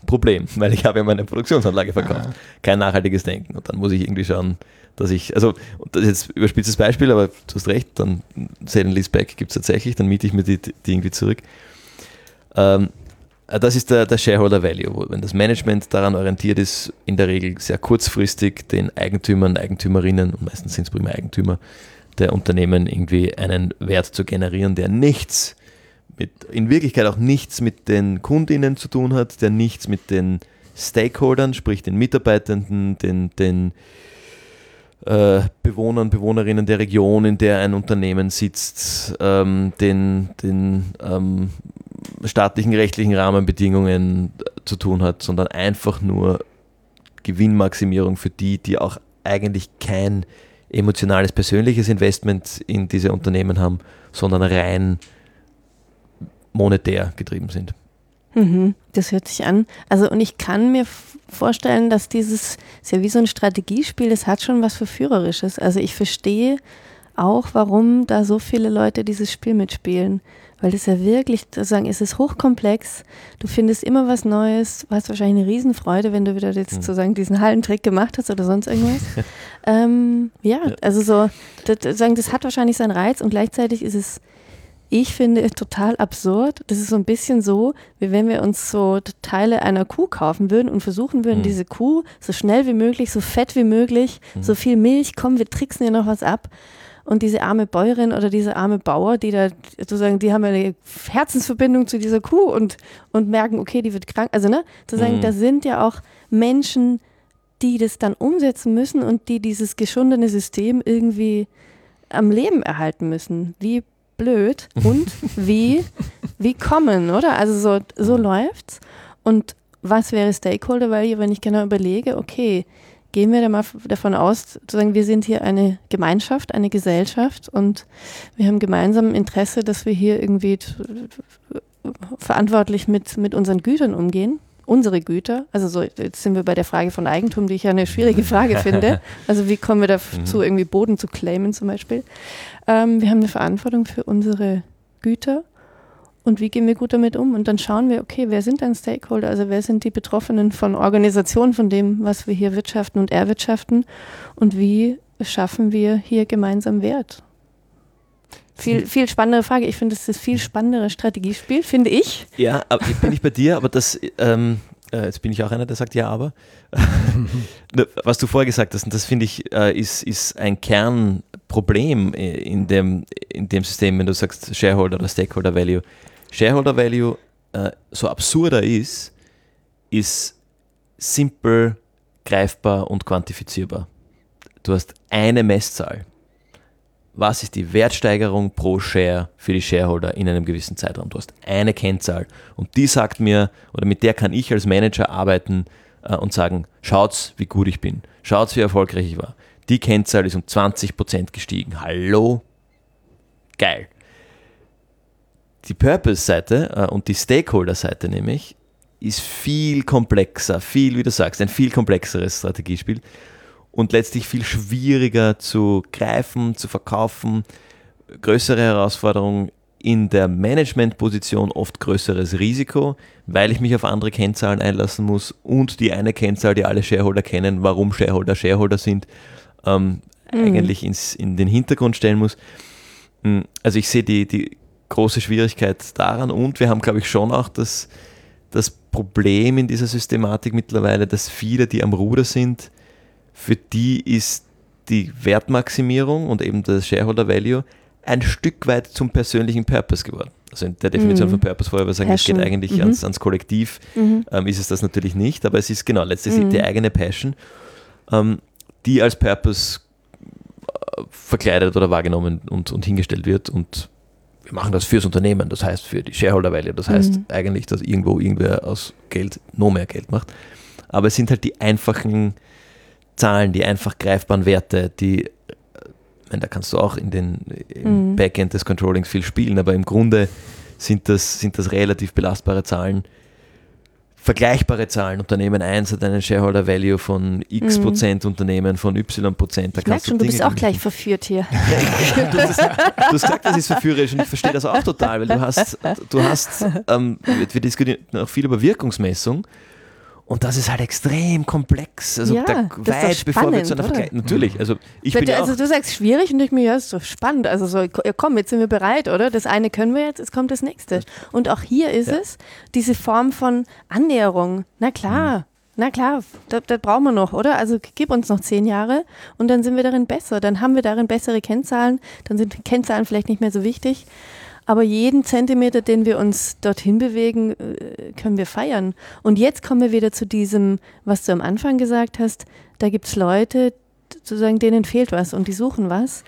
Problem, weil ich habe ja meine Produktionsanlage verkauft. Ah. Kein nachhaltiges Denken. Und dann muss ich irgendwie schauen, dass ich, also das ist jetzt überspitztes Beispiel, aber du hast recht, dann Sale and Leaseback gibt es tatsächlich, dann miete ich mir die, die irgendwie zurück. Ähm, äh, das ist der, der Shareholder Value. Wenn das Management daran orientiert ist, in der Regel sehr kurzfristig den Eigentümern, Eigentümerinnen, und meistens sind es primär Eigentümer der Unternehmen, irgendwie einen Wert zu generieren, der nichts mit in Wirklichkeit auch nichts mit den Kundinnen zu tun hat, der nichts mit den Stakeholdern, sprich den Mitarbeitenden, den, den äh, Bewohnern, Bewohnerinnen der Region, in der ein Unternehmen sitzt, ähm, den, den ähm, staatlichen rechtlichen Rahmenbedingungen zu tun hat, sondern einfach nur Gewinnmaximierung für die, die auch eigentlich kein emotionales, persönliches Investment in diese Unternehmen haben, sondern rein monetär getrieben sind. Mhm, das hört sich an. Also, und ich kann mir vorstellen, dass dieses, ist ja wie so ein Strategiespiel, das hat schon was Verführerisches. Also, ich verstehe auch, warum da so viele Leute dieses Spiel mitspielen. Weil das ja wirklich, sozusagen, es ist hochkomplex. Du findest immer was Neues. Du hast wahrscheinlich eine Riesenfreude, wenn du wieder jetzt mhm. sozusagen diesen Hallentrick gemacht hast oder sonst irgendwas. ähm, ja, ja, also so, das, das hat wahrscheinlich seinen Reiz und gleichzeitig ist es ich finde total absurd. Das ist so ein bisschen so, wie wenn wir uns so Teile einer Kuh kaufen würden und versuchen würden, mhm. diese Kuh so schnell wie möglich, so fett wie möglich, mhm. so viel Milch, komm, wir tricksen ihr noch was ab. Und diese arme Bäuerin oder diese arme Bauer, die da sozusagen, die haben eine Herzensverbindung zu dieser Kuh und, und merken, okay, die wird krank. Also, ne, sozusagen, mhm. da sind ja auch Menschen, die das dann umsetzen müssen und die dieses geschundene System irgendwie am Leben erhalten müssen. Wie blöd und wie, wie kommen, oder? Also so, so läuft's. Und was wäre Stakeholder Value, wenn ich genau überlege, okay, gehen wir da mal davon aus, sozusagen, wir sind hier eine Gemeinschaft, eine Gesellschaft und wir haben gemeinsam Interesse, dass wir hier irgendwie verantwortlich mit, mit unseren Gütern umgehen. Unsere Güter, also so, jetzt sind wir bei der Frage von Eigentum, die ich ja eine schwierige Frage finde. Also wie kommen wir dazu, mhm. irgendwie Boden zu claimen zum Beispiel? Ähm, wir haben eine Verantwortung für unsere Güter und wie gehen wir gut damit um? Und dann schauen wir, okay, wer sind dann Stakeholder? Also wer sind die Betroffenen von Organisationen, von dem, was wir hier wirtschaften und erwirtschaften? Und wie schaffen wir hier gemeinsam Wert? Viel, viel spannendere Frage. Ich finde, es ist das viel spannendere Strategiespiel, finde ich. Ja, aber ich bin nicht bei dir, aber das, ähm, äh, jetzt bin ich auch einer, der sagt ja, aber. Was du vorher gesagt hast, und das finde ich, äh, ist, ist ein Kernproblem in dem, in dem System, wenn du sagst Shareholder oder Stakeholder Value. Shareholder Value, äh, so absurder ist, ist simpel, greifbar und quantifizierbar. Du hast eine Messzahl. Was ist die Wertsteigerung pro Share für die Shareholder in einem gewissen Zeitraum? Du hast eine Kennzahl und die sagt mir, oder mit der kann ich als Manager arbeiten äh, und sagen, schaut's, wie gut ich bin. Schaut's, wie erfolgreich ich war. Die Kennzahl ist um 20% gestiegen. Hallo? Geil die Purpose-Seite äh, und die Stakeholder-Seite nämlich ist viel komplexer, viel, wie du sagst, ein viel komplexeres Strategiespiel und letztlich viel schwieriger zu greifen, zu verkaufen, größere Herausforderungen in der Management-Position oft größeres Risiko, weil ich mich auf andere Kennzahlen einlassen muss und die eine Kennzahl, die alle Shareholder kennen, warum Shareholder Shareholder sind, ähm, mhm. eigentlich ins, in den Hintergrund stellen muss. Hm, also ich sehe die, die große Schwierigkeit daran und wir haben, glaube ich, schon auch das, das Problem in dieser Systematik mittlerweile, dass viele, die am Ruder sind, für die ist die Wertmaximierung und eben das Shareholder Value ein Stück weit zum persönlichen Purpose geworden. Also in der Definition mhm. von Purpose vorher wir sagen, es geht eigentlich mhm. ans, ans, Kollektiv, mhm. ähm, ist es das natürlich nicht, aber es ist genau letztlich mhm. die eigene Passion, ähm, die als Purpose äh, verkleidet oder wahrgenommen und, und hingestellt wird und wir machen das fürs Unternehmen, das heißt für die Shareholder Value, das heißt mhm. eigentlich, dass irgendwo irgendwer aus Geld noch mehr Geld macht. Aber es sind halt die einfachen Zahlen, die einfach greifbaren Werte, die, äh, meine, da kannst du auch in den, im mhm. Backend des Controllings viel spielen, aber im Grunde sind das, sind das relativ belastbare Zahlen, vergleichbare Zahlen. Unternehmen 1 hat einen Shareholder Value von x mhm. Prozent, Unternehmen von y Prozent. Da ich merke schon, du bist auch gleich verführt hier. du, hast, du, hast, gesagt, das ist verführerisch und ich verstehe das auch total, weil du hast, du hast ähm, wir diskutieren auch viel über Wirkungsmessung und das ist halt extrem komplex. Also ja, da, weit bevor wir zu einer Vergleich. Natürlich. Also, ich bin ja also du sagst schwierig und ich mir, ja, ist so spannend. Also so, ja, komm, jetzt sind wir bereit, oder? Das eine können wir jetzt, jetzt kommt das nächste. Und auch hier ist ja. es diese Form von Annäherung. Na klar. Mhm. Na klar, das, das brauchen wir noch, oder? Also gib uns noch zehn Jahre und dann sind wir darin besser. Dann haben wir darin bessere Kennzahlen. Dann sind Kennzahlen vielleicht nicht mehr so wichtig. Aber jeden Zentimeter, den wir uns dorthin bewegen, äh, können wir feiern. Und jetzt kommen wir wieder zu diesem, was du am Anfang gesagt hast, da gibt es Leute, sozusagen, denen fehlt was und die suchen was.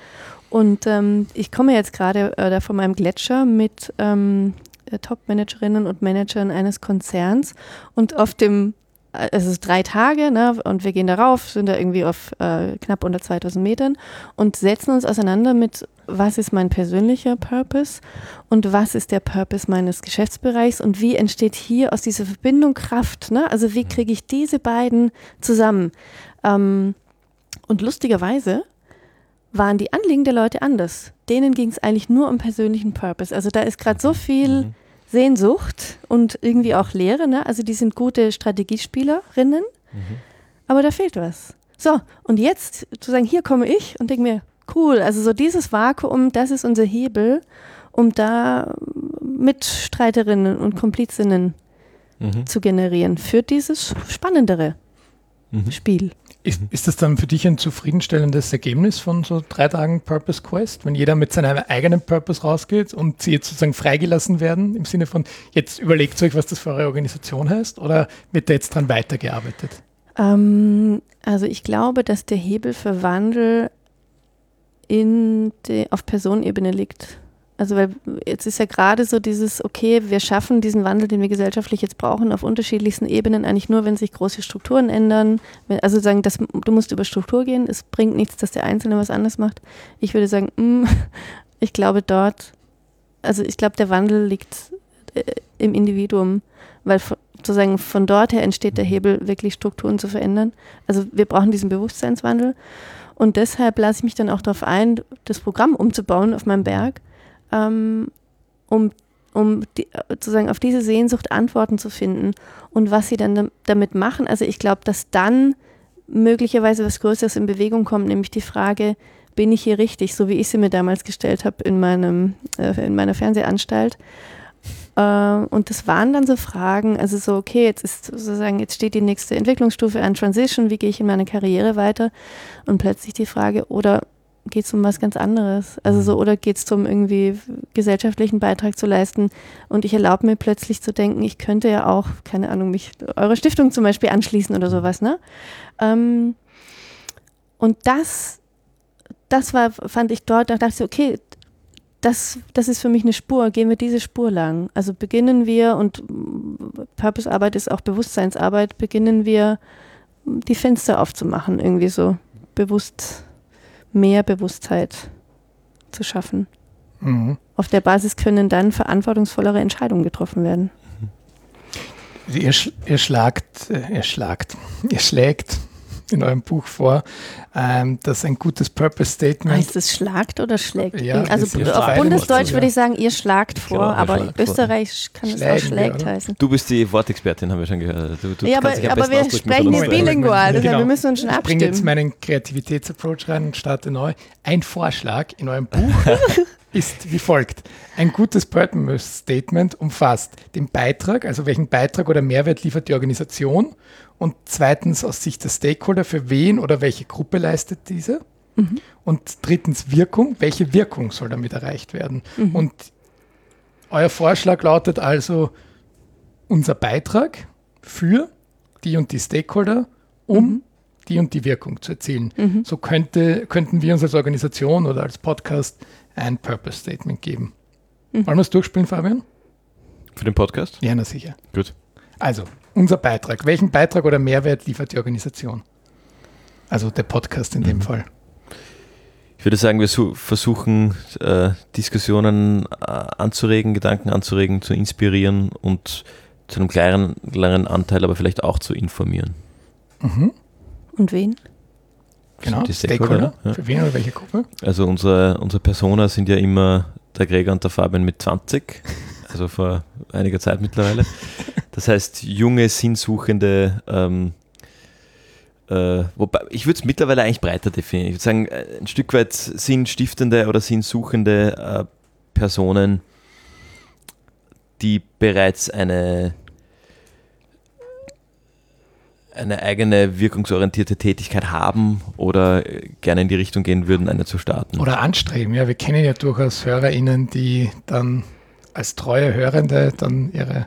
Und ähm, ich komme jetzt gerade äh, von meinem Gletscher mit ähm, Top-Managerinnen und Managern eines Konzerns und auf dem es ist drei Tage ne, und wir gehen darauf, sind da irgendwie auf äh, knapp unter 2000 Metern und setzen uns auseinander mit, was ist mein persönlicher Purpose und was ist der Purpose meines Geschäftsbereichs und wie entsteht hier aus dieser Verbindung Kraft. Ne? Also wie kriege ich diese beiden zusammen? Ähm, und lustigerweise waren die Anliegen der Leute anders. Denen ging es eigentlich nur um persönlichen Purpose. Also da ist gerade so viel... Mhm Sehnsucht und irgendwie auch Lehre. Ne? Also die sind gute Strategiespielerinnen, mhm. aber da fehlt was. So, und jetzt zu sagen, hier komme ich und denke mir, cool, also so dieses Vakuum, das ist unser Hebel, um da Mitstreiterinnen und Komplizinnen mhm. zu generieren für dieses spannendere mhm. Spiel. Ist, ist das dann für dich ein zufriedenstellendes Ergebnis von so drei Tagen Purpose Quest, wenn jeder mit seinem eigenen Purpose rausgeht und sie jetzt sozusagen freigelassen werden, im Sinne von, jetzt überlegt euch, was das für eure Organisation heißt, oder wird da jetzt dran weitergearbeitet? Ähm, also ich glaube, dass der Hebel für Wandel in de, auf Personenebene liegt. Also weil jetzt ist ja gerade so dieses, okay, wir schaffen diesen Wandel, den wir gesellschaftlich jetzt brauchen, auf unterschiedlichsten Ebenen eigentlich nur, wenn sich große Strukturen ändern. Also sagen, das, du musst über Struktur gehen, es bringt nichts, dass der Einzelne was anders macht. Ich würde sagen, mm, ich glaube dort, also ich glaube, der Wandel liegt äh, im Individuum, weil sozusagen von dort her entsteht der Hebel, wirklich Strukturen zu verändern. Also wir brauchen diesen Bewusstseinswandel. Und deshalb lasse ich mich dann auch darauf ein, das Programm umzubauen auf meinem Berg ähm, um, um die, sozusagen auf diese Sehnsucht Antworten zu finden und was sie dann damit machen. Also ich glaube, dass dann möglicherweise was Größeres in Bewegung kommt, nämlich die Frage, bin ich hier richtig, so wie ich sie mir damals gestellt habe in, äh, in meiner Fernsehanstalt. Äh, und das waren dann so Fragen, also so, okay, jetzt ist sozusagen, jetzt steht die nächste Entwicklungsstufe an Transition, wie gehe ich in meiner Karriere weiter? Und plötzlich die Frage, oder geht es um was ganz anderes. Also so, mhm. oder geht es darum, irgendwie gesellschaftlichen Beitrag zu leisten. Und ich erlaube mir plötzlich zu denken, ich könnte ja auch, keine Ahnung, mich eurer Stiftung zum Beispiel anschließen oder sowas, ne? Ähm, und das, das war, fand ich dort, da dachte ich, okay, das, das ist für mich eine Spur, gehen wir diese Spur lang. Also beginnen wir, und Purpose-Arbeit ist auch Bewusstseinsarbeit, beginnen wir die Fenster aufzumachen, irgendwie so bewusst mehr Bewusstheit zu schaffen. Mhm. Auf der Basis können dann verantwortungsvollere Entscheidungen getroffen werden. Ihr, ihr schlagt, äh, ihr schlagt, ihr schlägt in eurem Buch vor, ähm, dass ein gutes Purpose Statement. Heißt es schlagt oder schlägt? Ja, also auf Bundesdeutsch würde ich sagen, ihr schlagt vor, genau, aber schlagt Österreich kann es auch schlägt heißen. Du bist die Wortexpertin, haben wir schon gehört. Du, du ja, aber, aber wir sprechen hier bilingual, genau. wir müssen uns schon abstimmen. Ich bringe jetzt meinen Kreativitätsapproach rein und starte neu. Ein Vorschlag in eurem Buch ist wie folgt. Ein gutes Purpose Statement umfasst den Beitrag, also welchen Beitrag oder Mehrwert liefert die Organisation und zweitens aus Sicht der Stakeholder, für wen oder welche Gruppe leistet diese? Mhm. Und drittens Wirkung, welche Wirkung soll damit erreicht werden? Mhm. Und euer Vorschlag lautet also, unser Beitrag für die und die Stakeholder, um mhm. die und die Wirkung zu erzielen. Mhm. So könnte, könnten wir uns als Organisation oder als Podcast ein Purpose Statement geben. Mhm. Wollen wir es durchspielen, Fabian? Für den Podcast? Ja, na sicher. Gut. Also, unser Beitrag. Welchen Beitrag oder Mehrwert liefert die Organisation? Also der Podcast in dem mhm. Fall. Ich würde sagen, wir versuchen äh, Diskussionen äh, anzuregen, Gedanken anzuregen, zu inspirieren und zu einem kleinen, kleinen Anteil aber vielleicht auch zu informieren. Mhm. Und wen? Genau, die Stakeholder. Stakeholder. Für wen oder welche Gruppe? Also unsere, unsere Persona sind ja immer der Gregor und der Fabian mit 20, also vor einiger Zeit mittlerweile. Das heißt, junge, sinnsuchende, ähm, äh, wobei, ich würde es mittlerweile eigentlich breiter definieren. Ich würde sagen, äh, ein Stück weit sinnstiftende oder sinnsuchende äh, Personen, die bereits eine, eine eigene wirkungsorientierte Tätigkeit haben oder äh, gerne in die Richtung gehen würden, eine zu starten. Oder anstreben. Ja, wir kennen ja durchaus HörerInnen, die dann als treue Hörende dann ihre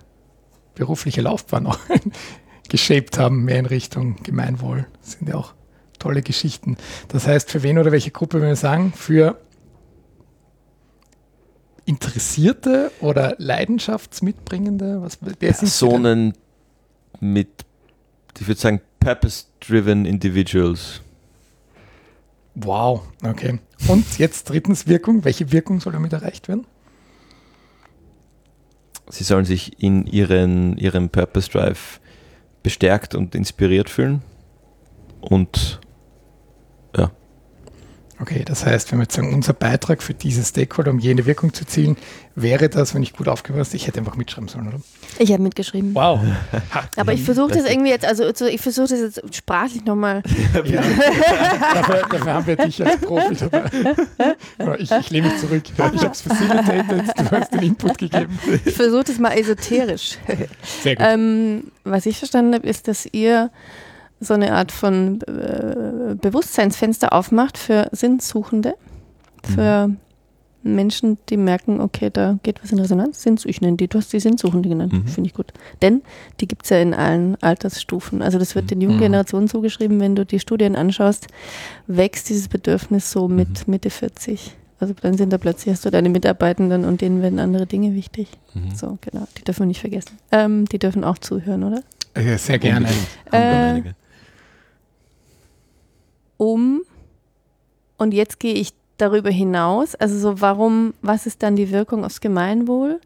berufliche Laufbahn auch geshaped haben, mehr in Richtung Gemeinwohl. Das sind ja auch tolle Geschichten. Das heißt, für wen oder welche Gruppe würden wir sagen? Für Interessierte oder Leidenschaftsmitbringende? Was, Personen mit, ich würde sagen, purpose-driven individuals. Wow, okay. Und jetzt drittens Wirkung. Welche Wirkung soll damit erreicht werden? Sie sollen sich in ihren, ihrem Purpose Drive bestärkt und inspiriert fühlen und ja. Okay, das heißt, wenn wir jetzt sagen, unser Beitrag für diese Stakeholder, um jene Wirkung zu zielen, wäre das, wenn ich gut aufgepasst ich hätte einfach mitschreiben sollen, oder? Ich habe mitgeschrieben. Wow. Aber ich versuche das irgendwie jetzt, also ich versuche das jetzt sprachlich nochmal. Ja. dafür, dafür, haben wir dich als Profi dabei. Ich, ich lehne mich zurück. Ich habe es facilitated, du hast den Input gegeben. Ich versuche das mal esoterisch. Sehr gut. Ähm, was ich verstanden habe, ist, dass ihr so eine Art von äh, Bewusstseinsfenster aufmacht für Sinnsuchende, für mhm. Menschen, die merken, okay, da geht was in Resonanz. Sinns, ich nenne die, du hast die Sinnsuchende genannt, mhm. finde ich gut. Denn die gibt es ja in allen Altersstufen. Also das wird den jungen mhm. Generationen zugeschrieben, wenn du die Studien anschaust, wächst dieses Bedürfnis so mit mhm. Mitte 40. Also dann sind da plötzlich, hast du deine Mitarbeitenden und denen werden andere Dinge wichtig. Mhm. So, genau. Die dürfen wir nicht vergessen. Ähm, die dürfen auch zuhören, oder? Ja, sehr gerne. Äh, um, und jetzt gehe ich darüber hinaus, also so warum, was ist dann die Wirkung aufs Gemeinwohl?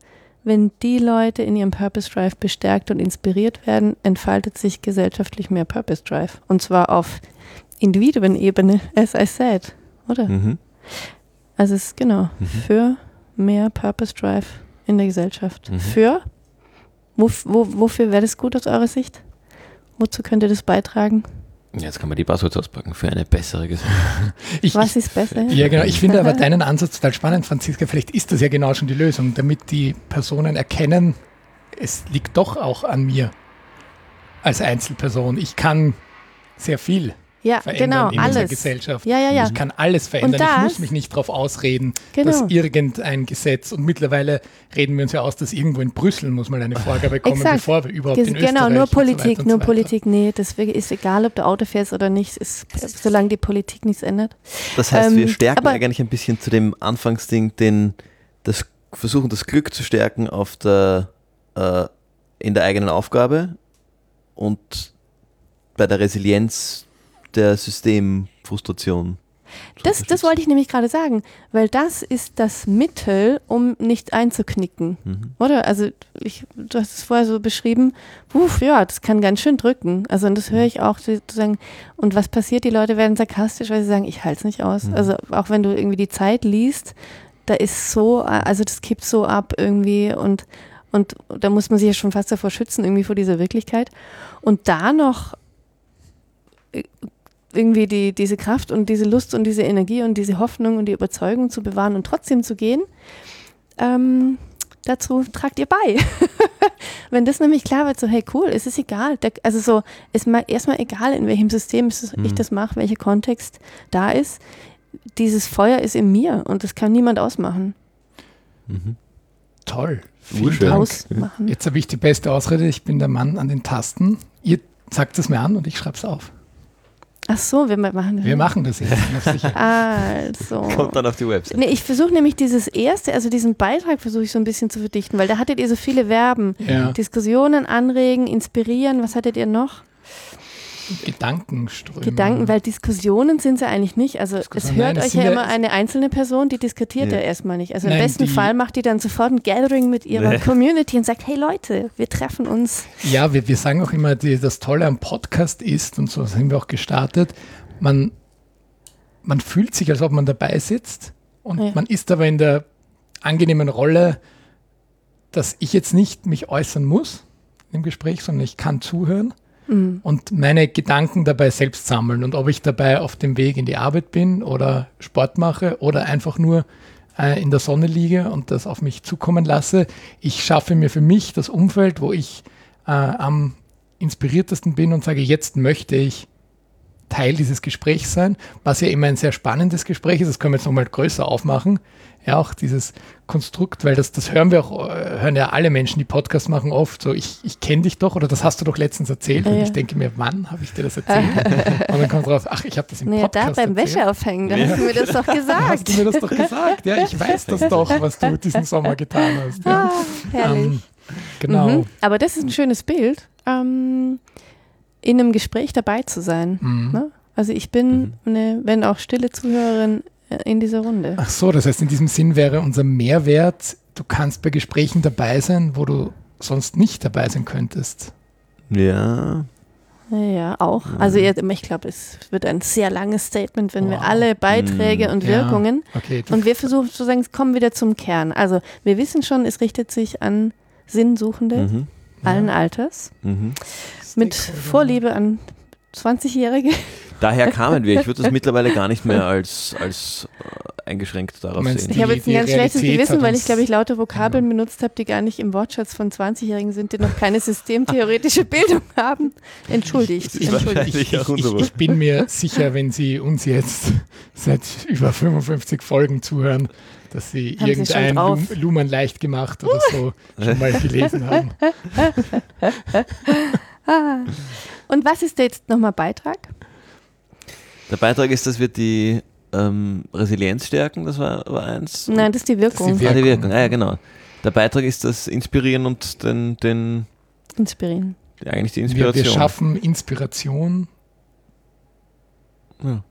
Wenn die Leute in ihrem Purpose Drive bestärkt und inspiriert werden, entfaltet sich gesellschaftlich mehr Purpose Drive. Und zwar auf Individuenebene, as I said, oder? Mhm. Also es ist genau mhm. für mehr Purpose Drive in der Gesellschaft. Mhm. Für? Wo, wo, wofür wäre das gut aus eurer Sicht? Wozu könnte das beitragen? Jetzt kann man die Buzzwords auspacken für eine bessere Gesellschaft. Ich, Was ist besser? Ja, genau. Ich finde aber deinen Ansatz total spannend, Franziska. Vielleicht ist das ja genau schon die Lösung, damit die Personen erkennen, es liegt doch auch an mir als Einzelperson. Ich kann sehr viel ja, verändern genau, in alles. unserer Gesellschaft. Ja, ja, ja. Ich kann alles verändern. Das, ich muss mich nicht darauf ausreden, genau. dass irgendein Gesetz und mittlerweile reden wir uns ja aus, dass irgendwo in Brüssel muss mal eine Vorgabe kommen, Exakt. bevor wir überhaupt Ges in Österreich Genau, nur Politik, so nur so Politik. Nee, das ist egal, ob du Auto fährst oder nicht, ist, solange die Politik nichts ändert. Das heißt, ähm, wir stärken eigentlich ein bisschen zu dem Anfangsding, den das versuchen das Glück zu stärken auf der äh, in der eigenen Aufgabe und bei der Resilienz der Systemfrustration. Das, das wollte ich nämlich gerade sagen, weil das ist das Mittel, um nicht einzuknicken. Mhm. Oder? Also, ich, du hast es vorher so beschrieben, uff, ja, das kann ganz schön drücken. Also, und das höre ich auch zu sagen. Und was passiert? Die Leute werden sarkastisch, weil sie sagen, ich halte es nicht aus. Mhm. Also, auch wenn du irgendwie die Zeit liest, da ist so, also das kippt so ab irgendwie und, und da muss man sich ja schon fast davor schützen, irgendwie vor dieser Wirklichkeit. Und da noch äh, irgendwie die, diese Kraft und diese Lust und diese Energie und diese Hoffnung und die Überzeugung zu bewahren und trotzdem zu gehen, ähm, dazu tragt ihr bei. Wenn das nämlich klar wird, so hey cool, es ist egal. Der, also so, ist mal erstmal egal, in welchem System ich mhm. das mache, welcher Kontext da ist. Dieses Feuer ist in mir und das kann niemand ausmachen. Mhm. Toll. Vielen Dank. Ausmachen. Jetzt habe ich die beste Ausrede, ich bin der Mann an den Tasten. Ihr sagt es mir an und ich schreibe es auf. Ach so, wir machen das. Wir machen das jetzt. also. Kommt dann auf die Website. Nee, ich versuche nämlich dieses erste, also diesen Beitrag versuche ich so ein bisschen zu verdichten, weil da hattet ihr so viele Verben. Ja. Diskussionen anregen, inspirieren, was hattet ihr noch? Gedankenströme. Gedanken, weil Diskussionen sind sie eigentlich nicht. Also es hört Nein, euch ja immer eine einzelne Person, die diskutiert ja, ja erstmal nicht. Also Nein, im besten Fall macht die dann sofort ein Gathering mit ihrer nee. Community und sagt, hey Leute, wir treffen uns. Ja, wir, wir sagen auch immer, die, das Tolle am Podcast ist, und so sind wir auch gestartet, man, man fühlt sich, als ob man dabei sitzt und ja. man ist aber in der angenehmen Rolle, dass ich jetzt nicht mich äußern muss im Gespräch, sondern ich kann zuhören mhm. und meine Gedanken dabei selbst sammeln. Und ob ich dabei auf dem Weg in die Arbeit bin oder Sport mache oder einfach nur äh, in der Sonne liege und das auf mich zukommen lasse, ich schaffe mir für mich das Umfeld, wo ich äh, am inspiriertesten bin und sage, jetzt möchte ich Teil dieses Gesprächs sein, was ja immer ein sehr spannendes Gespräch ist. Das können wir jetzt nochmal größer aufmachen. Ja, auch dieses Konstrukt, weil das, das hören wir auch, äh, hören ja alle Menschen, die Podcasts machen, oft so, ich, ich kenne dich doch oder das hast du doch letztens erzählt. Ja, und ja. ich denke mir, wann habe ich dir das erzählt? und dann kommt raus, ach, ich habe das im Naja, da Podcast beim erzählt. Wäscheaufhängen, da hast du mir das doch Da hast gesagt. du mir das doch gesagt. Ja, ich weiß das doch, was du diesen Sommer getan hast. Ja. Ah, herrlich. Ähm, genau. Mhm. Aber das ist ein schönes Bild, ähm, in einem Gespräch dabei zu sein. Mhm. Ne? Also ich bin eine, wenn auch stille Zuhörerin äh, in dieser Runde. Ach so, das heißt, in diesem Sinn wäre unser Mehrwert, du kannst bei Gesprächen dabei sein, wo du sonst nicht dabei sein könntest. Ja. Ja, auch. Also ich glaube, es wird ein sehr langes Statement, wenn wir Wow. alle Beiträge Mm, und ja. Wirkungen Okay, du, und wir versuchen sozusagen, es kommen wieder zum Kern. Also wir wissen schon, es richtet sich an Sinnsuchende Mhm. allen Alters Mhm. Mit Stakeholder. Vorliebe an 20-Jährige. Daher kamen wir. Ich würde das mittlerweile gar nicht mehr als, als äh, eingeschränkt darauf Meinst sehen. Ich habe jetzt ein ganz schlechtes Realität Gewissen, hat weil ich glaube, ich lauter Vokabeln benutzt habe, die gar nicht im Wortschatz von 20-Jährigen sind, die noch keine systemtheoretische Bildung haben. Entschuldigt. Ist entschuldigt. ich, ich, ich, ich bin mir sicher, wenn Sie uns jetzt seit über 55 Folgen zuhören, dass Sie Haben irgendein? Lum- Luhmann leicht gemacht oder so schon mal gelesen haben. Ah. Und was ist jetzt nochmal Beitrag? Der Beitrag ist, dass wir die ähm, Resilienz stärken, das war, war eins. Nein, das ist die Wirkung. die Ah, die Wirkung. Wirkung. Ah, ja, genau. Der Beitrag ist das Inspirieren und den, den Inspirieren. eigentlich die Wir, Inspiration. wir schaffen Inspiration. ja.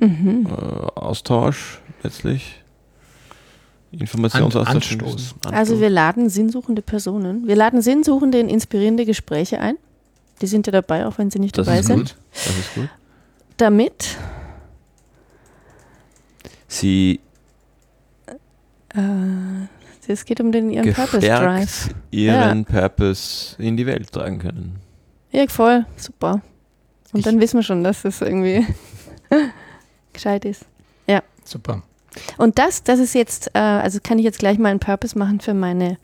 Mhm. äh, Austausch letztlich. Informationsaustausch. An- Anstoß. Anstoß. Also wir laden sinnsuchende Personen. Wir laden Sinnsuchende in inspirierende Gespräche ein. Die sind ja dabei, auch wenn sie nicht das dabei ist sind. gut. Das ist gut. Damit Sie äh, es geht um den ihren Purpose Drive. ihren Purpose in die Welt tragen können. Ja, voll, super. Und Ich- dann wissen wir schon, dass das irgendwie gescheit ist. Super. Und das, das ist jetzt, äh, also kann ich jetzt gleich mal einen Purpose machen für meine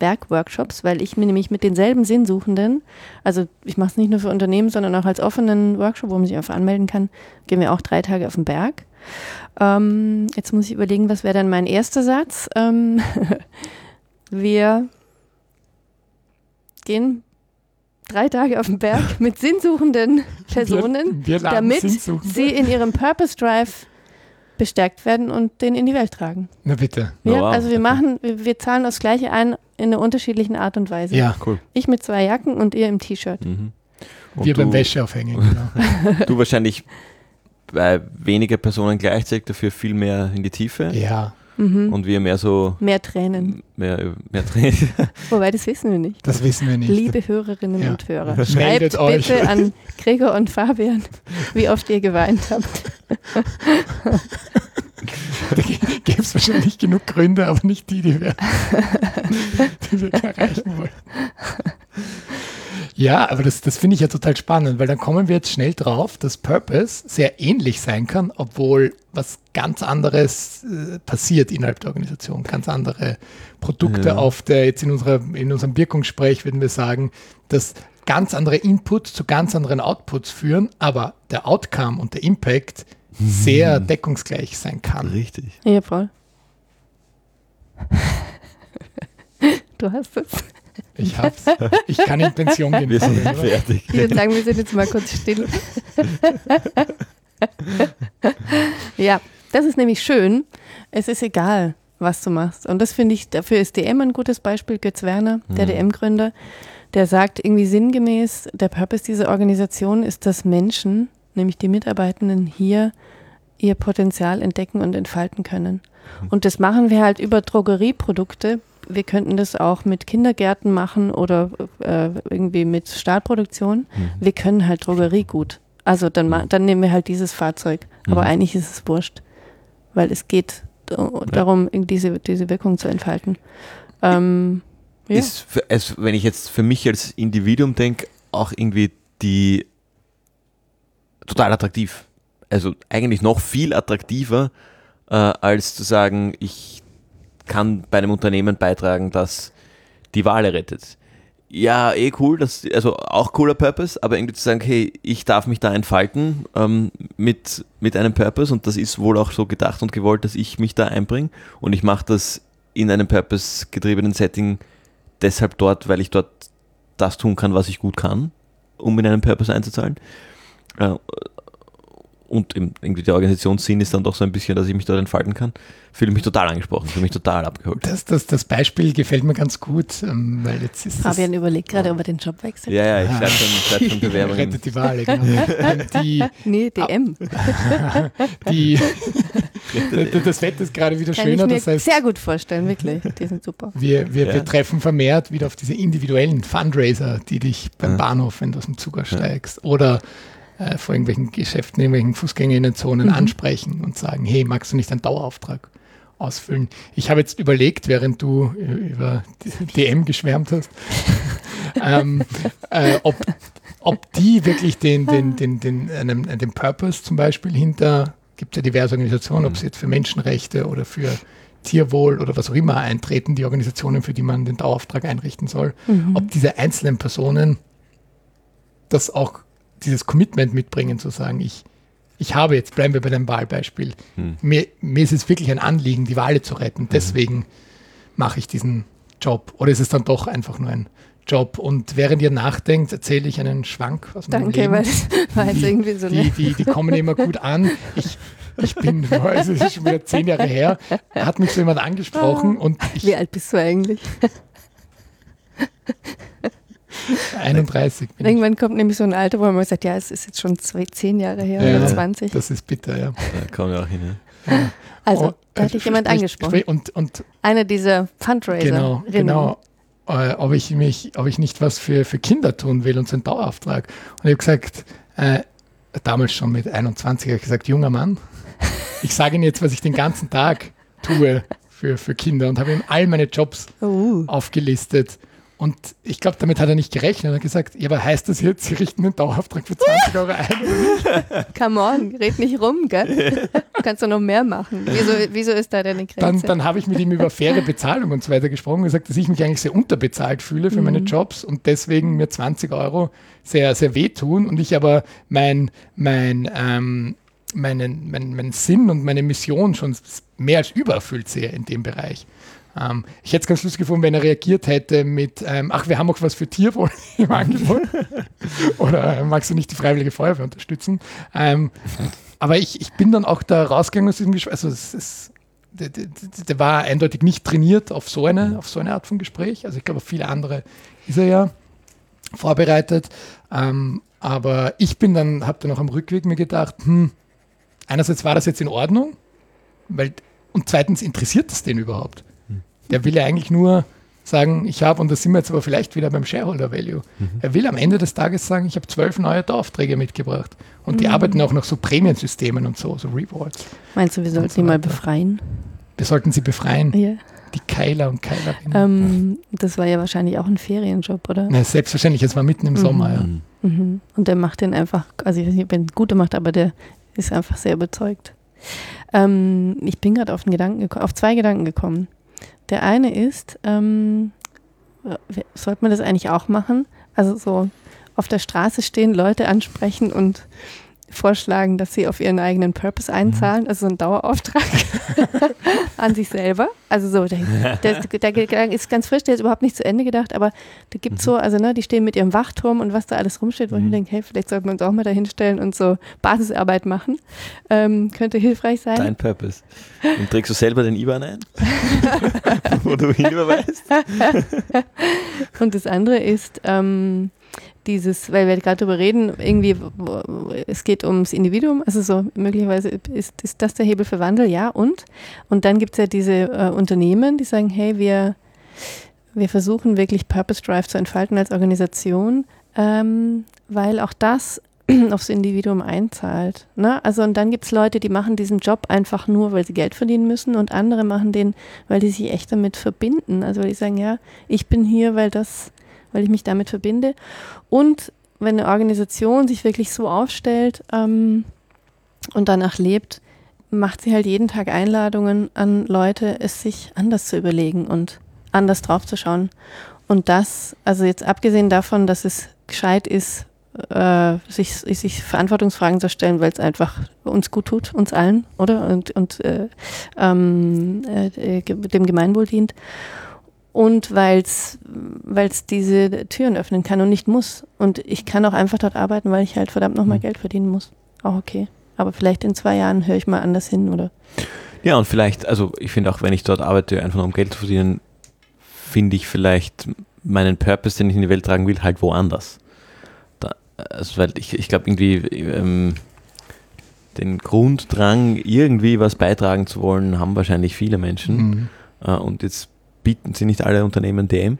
Werkworkshops, weil ich mir nämlich mit denselben Sinnsuchenden, also ich mache es nicht nur für Unternehmen, sondern auch als offenen Workshop, wo man sich einfach anmelden kann, gehen wir auch drei Tage auf den Berg. Ähm, jetzt muss ich überlegen, was wäre dann mein erster Satz. Ähm, wir gehen drei Tage auf den Berg mit sinnsuchenden Personen wir, wir damit sie in ihrem Purpose Drive bestärkt werden und den in die Welt tragen. Na bitte. Ja, Ja, wow, also wir machen, wir, wir zahlen das Gleiche ein in einer unterschiedlichen Art und Weise. Ja, Cool. Ich mit zwei Jacken und ihr im T-Shirt. Mhm. Wir beim du, Wäscheaufhängen. Genau. du wahrscheinlich bei weniger Personen gleichzeitig dafür viel mehr in die Tiefe Ja, Mhm. und wir mehr so Mehr Tränen. mehr, mehr Training. Wobei, das wissen wir nicht. das wissen wir nicht. Liebe Hörerinnen Ja. und Hörer, Meldet schreibt euch. bitte an Gregor und Fabian, wie oft ihr geweint habt. Da gäbe es wahrscheinlich genug Gründe, aber nicht die, die wir, die wir erreichen wollen. Ja, aber das, das finde ich ja total spannend, weil dann kommen wir jetzt schnell drauf, dass Purpose sehr ähnlich sein kann, obwohl was ganz anderes äh, passiert innerhalb der Organisation, ganz andere Produkte Ja. auf der, jetzt in, unserer, in unserem Wirkungsgespräch würden wir sagen, dass ganz andere Inputs zu ganz anderen Outputs führen, aber der Outcome und der Impact sehr deckungsgleich sein kann. Richtig. Ja, voll. Du hast es. Ich hab's. Ich kann in Pension gehen. Wir sind fertig. Ich würde sagen, wir sind jetzt mal kurz still. ja, das ist nämlich schön. Es ist egal, was du machst. Und das finde ich, dafür ist DM ein gutes Beispiel. Götz Werner, der Mhm. DM-Gründer, der sagt irgendwie sinngemäß, der Purpose dieser Organisation ist, dass Menschen, nämlich die Mitarbeitenden hier, ihr Potenzial entdecken und entfalten können. Und das machen wir halt über Drogerieprodukte. Wir könnten das auch mit Kindergärten machen oder äh, irgendwie mit Stahlproduktion. Mhm. Wir können halt Drogerie gut. Also dann, ma- dann nehmen wir halt dieses Fahrzeug. Aber Mhm. eigentlich ist es wurscht. Weil es geht darum, diese, diese Wirkung zu entfalten. Ähm, ja. Ist, wenn ich jetzt für mich als Individuum denke, auch irgendwie die total attraktiv. Also eigentlich noch viel attraktiver, äh, als zu sagen, ich kann bei einem Unternehmen beitragen, das die Wale rettet. ja, eh cool, das, also auch cooler Purpose, aber irgendwie zu sagen, hey, ich darf mich da entfalten ähm, mit, mit einem Purpose und das ist wohl auch so gedacht und gewollt, dass ich mich da einbringe und ich mache das in einem Purpose-getriebenen Setting deshalb dort, weil ich dort das tun kann, was ich gut kann, um in einen Purpose einzuzahlen. Äh, und irgendwie der Organisationssinn ist dann doch so ein bisschen, dass ich mich dort entfalten kann. Fühle mich total angesprochen, fühle mich total abgeholt. Das, das, das Beispiel gefällt mir ganz gut, ähm, weil jetzt ist Fabian überlegt gerade, ob er den Job wechselt. Ja, ja, ich schreibe schon, schreib schon Bewerbungen. Rettet die Wahl, genau. die, nee, DM. die, das Wetter ist gerade wieder Kann schöner. Ich mir das heißt, sehr gut vorstellen, wirklich. Die sind super. Wir, wir, Ja. wir treffen vermehrt wieder auf diese individuellen Fundraiser, die dich beim Ja. Bahnhof, wenn du aus dem Zug aussteigst, oder äh, vor irgendwelchen Geschäften, irgendwelchen Fußgängerinnenzonen Mhm. ansprechen und sagen, hey, magst du nicht einen Dauerauftrag ausfüllen? Ich habe jetzt überlegt, während du äh, über DM geschwärmt hast, ähm, äh, ob, ob die wirklich den, den, den, den, einem, den Purpose zum Beispiel hinter, gibt ja diverse Organisationen, ob sie jetzt für Menschenrechte oder für Tierwohl oder was auch immer eintreten, die Organisationen, für die man den Dauerauftrag einrichten soll, Mhm. ob diese einzelnen Personen das auch dieses Commitment mitbringen, zu sagen, ich, ich habe jetzt, bleiben wir bei dem Wahlbeispiel, Hm. mir, mir ist es wirklich ein Anliegen, die Wale zu retten, deswegen mache ich diesen Job. Oder ist es dann doch einfach nur ein Job? Und während ihr nachdenkt, erzähle ich einen Schwank aus meinem Danke, Leben. weil das war jetzt irgendwie so die, eine. die, die kommen immer gut an. Ich, ich bin, es ist schon wieder zehn Jahre her, hat mich so jemand angesprochen und ich, Wie alt bist du eigentlich? 31 bin ich. Irgendwann kommt nämlich so ein Alter, wo man sagt, ja, es ist jetzt schon zwei, zehn Jahre her Ja, oder 20. Das ist bitter, ja. Da kommen wir auch hin. Ja. Also, Oh, da hat dich jemand angesprochen. Und, und Einer dieser Fundraiser. genau, genau äh, ob, ich mich, ob ich nicht was für, für Kinder tun will und so einen Dauerauftrag. Und ich habe gesagt, äh, damals schon mit 21, habe ich gesagt, junger Mann, ich sage Ihnen jetzt, was ich den ganzen Tag tue für, für Kinder und habe ihm all meine Jobs Oh, aufgelistet. Und ich glaube, damit hat er nicht gerechnet. Er hat gesagt, ja, aber heißt das jetzt, Sie richten einen Dauerauftrag für 20 Euro ein? come on, red nicht rum, gell? Du kannst doch noch mehr machen. Wieso, wieso ist da deine Dann, Grenze? dann habe ich mit ihm über faire Bezahlung und so weiter gesprochen und gesagt, dass ich mich eigentlich sehr unterbezahlt fühle für meine Jobs und deswegen mir 20 Euro sehr, sehr wehtun und ich aber mein, mein, ähm, meinen, mein, mein Sinn und meine Mission schon mehr als übererfüllt sehe in dem Bereich. Ähm, ich hätte es ganz lustig gefunden, wenn er reagiert hätte mit, ähm, ach, wir haben auch was für Tierwohl im Angebot. Oder äh, magst du nicht die Freiwillige Feuerwehr unterstützen? Ähm, aber ich, ich bin dann auch da rausgegangen aus diesem Gespräch. Also es ist, der, der, der war eindeutig nicht trainiert auf so eine, auf so eine Art von Gespräch. Also ich glaube, auf viele andere ist er ja vorbereitet. Ähm, aber ich bin dann, habe dann auch am Rückweg mir gedacht, hm, einerseits war das jetzt in Ordnung, weil, und zweitens interessiert es den überhaupt. Der will ja eigentlich nur sagen, ich habe, und da sind wir jetzt aber vielleicht wieder beim Shareholder Value, er will am Ende des Tages sagen, ich habe zwölf neue Aufträge mitgebracht. Und die arbeiten auch noch so Prämiensystemen und so, so Rewards. Meinst du, wir sollten so die mal befreien? Wir sollten sie befreien, Ja. die Keiler und Keilerinnen. Ähm, das war ja wahrscheinlich auch ein Ferienjob, oder? Na, selbstverständlich, es war mitten im Sommer. Ja. Mhm. Mhm. Und der macht den einfach, also ich weiß nicht, ob er einen gute macht, aber der ist einfach sehr überzeugt. Ähm, ich bin gerade auf auf zwei Gedanken gekommen. Der eine ist, ähm, äh, sollte man das eigentlich auch machen? Also so auf der Straße stehen, Leute ansprechen und vorschlagen, dass sie auf ihren eigenen Purpose einzahlen, also so ein Dauerauftrag an sich selber. Also so, der, der, der Gedanke ist ganz frisch, der ist überhaupt nicht zu Ende gedacht, aber da gibt es so, also ne, die stehen mit ihrem Wachturm und was da alles rumsteht, wo ich mir Mhm. denke, hey, vielleicht sollten wir uns auch mal da hinstellen und so Basisarbeit machen. Ähm, könnte hilfreich sein. Dein Purpose. Und trägst du selber den IBAN ein? Wo du hin überweist? Und das andere ist ähm, dieses, weil wir gerade darüber reden, irgendwie, es geht ums Individuum, also so möglicherweise ist, ist das der Hebel für Wandel, ja und. Und dann gibt es ja diese äh, Unternehmen, die sagen, hey, wir, wir versuchen wirklich Purpose Drive zu entfalten als Organisation, ähm, weil auch das aufs Individuum einzahlt. Ne? Also und dann gibt es Leute, die machen diesen Job einfach nur, weil sie Geld verdienen müssen und andere machen den, weil die sich echt damit verbinden. Also weil die sagen, ja, ich bin hier, weil das, weil ich mich damit verbinde. Und wenn eine Organisation sich wirklich so aufstellt ähm, und danach lebt, macht sie halt jeden Tag Einladungen an Leute, es sich anders zu überlegen und anders drauf zu schauen. Und das, also jetzt abgesehen davon, dass es gescheit ist, äh, sich, sich Verantwortungsfragen zu stellen, weil es einfach uns gut tut, uns allen, oder? Und, und äh, ähm, äh, dem Gemeinwohl dient. Und weil es diese Türen öffnen kann und nicht muss. Und ich kann auch einfach dort arbeiten, weil ich halt verdammt nochmal mhm. Geld verdienen muss. Auch okay. Aber vielleicht in zwei Jahren höre ich mal anders hin, oder? Ja, und vielleicht, also ich finde auch, wenn ich dort arbeite, einfach nur um Geld zu verdienen, finde ich vielleicht meinen Purpose, den ich in die Welt tragen will, halt woanders. Da, also weil ich, ich glaube irgendwie ähm, den Grunddrang, irgendwie was beitragen zu wollen, haben wahrscheinlich viele Menschen. Mhm. Äh, und jetzt bieten sie nicht alle Unternehmen DM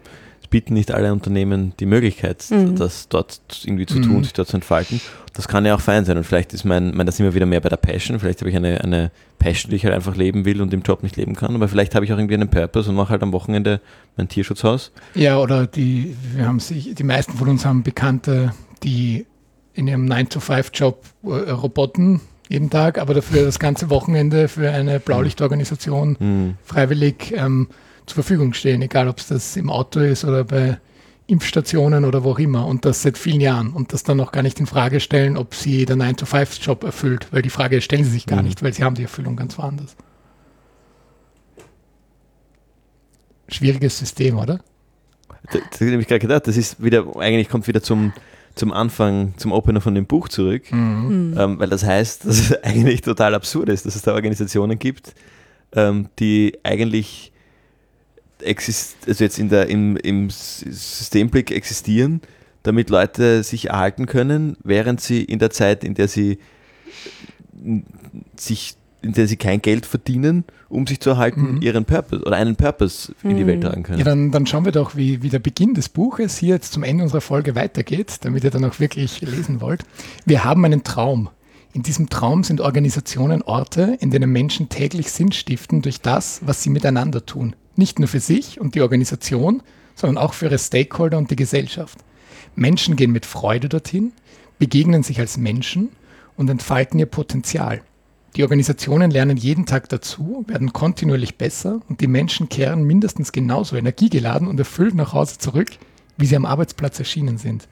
bieten nicht alle Unternehmen die Möglichkeit, mhm. das dort irgendwie zu tun, mhm. sich dort zu entfalten. Das kann ja auch fein sein. Und vielleicht ist mein, mein da sind wir wieder mehr bei der Passion. Vielleicht habe ich eine, eine Passion, die ich halt einfach leben will und im Job nicht leben kann. Aber vielleicht habe ich auch irgendwie einen Purpose und mache halt am Wochenende mein Tierschutzhaus. Ja, oder die, wir haben sich, die meisten von uns haben Bekannte, die in ihrem 9-to-5-Job äh, Roboten jeden Tag, aber dafür das ganze Wochenende für eine Blaulichtorganisation mhm. freiwillig ähm, zur Verfügung stehen, egal ob es das im Auto ist oder bei Impfstationen oder wo auch immer und das seit vielen Jahren und das dann noch gar nicht in Frage stellen, ob sie der 9-to-5-Job erfüllt, weil die Frage stellen sie sich gar mhm. nicht, weil sie haben die Erfüllung ganz woanders. Schwieriges System, oder? Das, das habe ich gerade gedacht, das ist wieder, eigentlich kommt wieder zum, zum Anfang, zum Opener von dem Buch zurück, mhm. ähm, weil das heißt, dass es eigentlich total absurd ist, dass es da Organisationen gibt, ähm, die eigentlich exist also jetzt in der, im, im Systemblick existieren, damit Leute sich erhalten können, während sie in der Zeit, in der sie sich in der sie kein Geld verdienen, um sich zu erhalten, mhm. ihren Purpose oder einen Purpose in die Welt mhm. tragen können. Ja, dann, dann schauen wir doch, wie, wie der Beginn des Buches hier jetzt zum Ende unserer Folge weitergeht, damit ihr dann auch wirklich lesen wollt. Wir haben einen Traum. In diesem Traum sind Organisationen Orte, in denen Menschen täglich Sinn stiften durch das, was sie miteinander tun. Nicht nur für sich und die Organisation, sondern auch für ihre Stakeholder und die Gesellschaft. Menschen gehen mit Freude dorthin, begegnen sich als Menschen und entfalten ihr Potenzial. Die Organisationen lernen jeden Tag dazu, werden kontinuierlich besser und die Menschen kehren mindestens genauso energiegeladen und erfüllt nach Hause zurück, wie sie am Arbeitsplatz erschienen sind.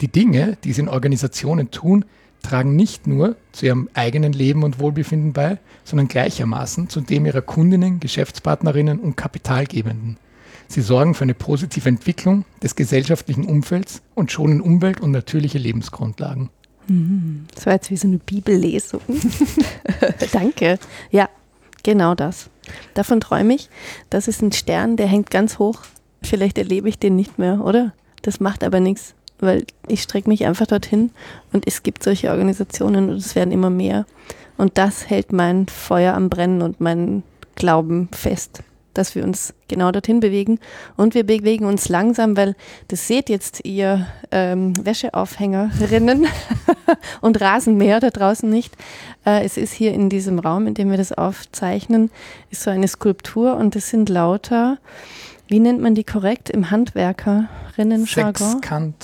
Die Dinge, die sie in Organisationen tun, tragen nicht nur zu ihrem eigenen Leben und Wohlbefinden bei, sondern gleichermaßen zu dem ihrer Kundinnen, Geschäftspartnerinnen und Kapitalgebenden. Sie sorgen für eine positive Entwicklung des gesellschaftlichen Umfelds und schonen Umwelt und natürliche Lebensgrundlagen. Mhm. Das war jetzt wie so eine Bibellesung. Danke. Ja, genau das. Davon träume ich. Das ist ein Stern, der hängt ganz hoch. Vielleicht erlebe ich den nicht mehr, oder? Das macht aber nichts weil ich strecke mich einfach dorthin und es gibt solche Organisationen und es werden immer mehr. Und das hält mein Feuer am Brennen und meinen Glauben fest, dass wir uns genau dorthin bewegen. Und wir bewegen uns langsam, weil das seht jetzt ihr ähm, Wäscheaufhängerinnen und Rasenmäher da draußen nicht. Äh, es ist hier in diesem Raum, in dem wir das aufzeichnen, ist so eine Skulptur und es sind lauter, wie nennt man die korrekt im Handwerkerinnen-Jargon? Sechskant.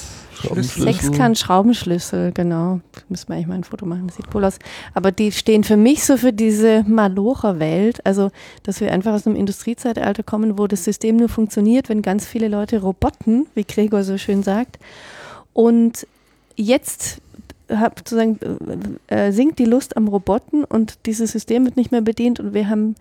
Schraubenschlüssel, genau. Müssen wir eigentlich mal ein Foto machen, das sieht cool aus. Aber die stehen für mich so für diese Malocher-Welt. Also, dass wir einfach aus einem Industriezeitalter kommen, wo das System nur funktioniert, wenn ganz viele Leute Roboten, wie Gregor so schön sagt. Und jetzt hab, sozusagen, äh, äh sinkt die Lust am Roboten und dieses System wird nicht mehr bedient und wir haben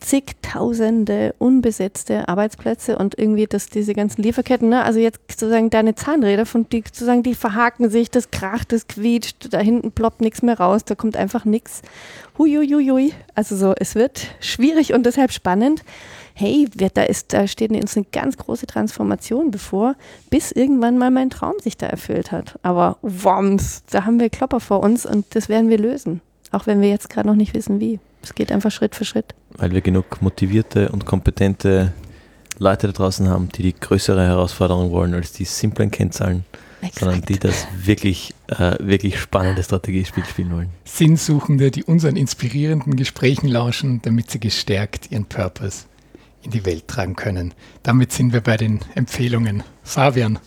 zigtausende unbesetzte Arbeitsplätze und irgendwie das, diese ganzen Lieferketten, ne? also jetzt sozusagen deine Zahnräder, von die, sozusagen, die verhaken sich, das kracht, das quietscht, da hinten ploppt nichts mehr raus, da kommt einfach nichts. Huiuiui. Also so, es wird schwierig und deshalb spannend. Hey, da, ist, da steht uns eine ganz große Transformation bevor, bis irgendwann mal mein Traum sich da erfüllt hat. Aber wumms, da haben wir Klopper vor uns und das werden wir lösen. Auch wenn wir jetzt gerade noch nicht wissen, wie. Es geht einfach Schritt für Schritt. Weil wir genug motivierte und kompetente Leute da draußen haben, die die größere Herausforderung wollen als die simplen Kennzahlen, Exakt. sondern die das wirklich, äh, wirklich spannende Strategiespiel spielen wollen. Sinnsuchende, die unseren inspirierenden Gesprächen lauschen, damit sie gestärkt ihren Purpose in die Welt tragen können. Damit sind wir bei den Empfehlungen. Fabian,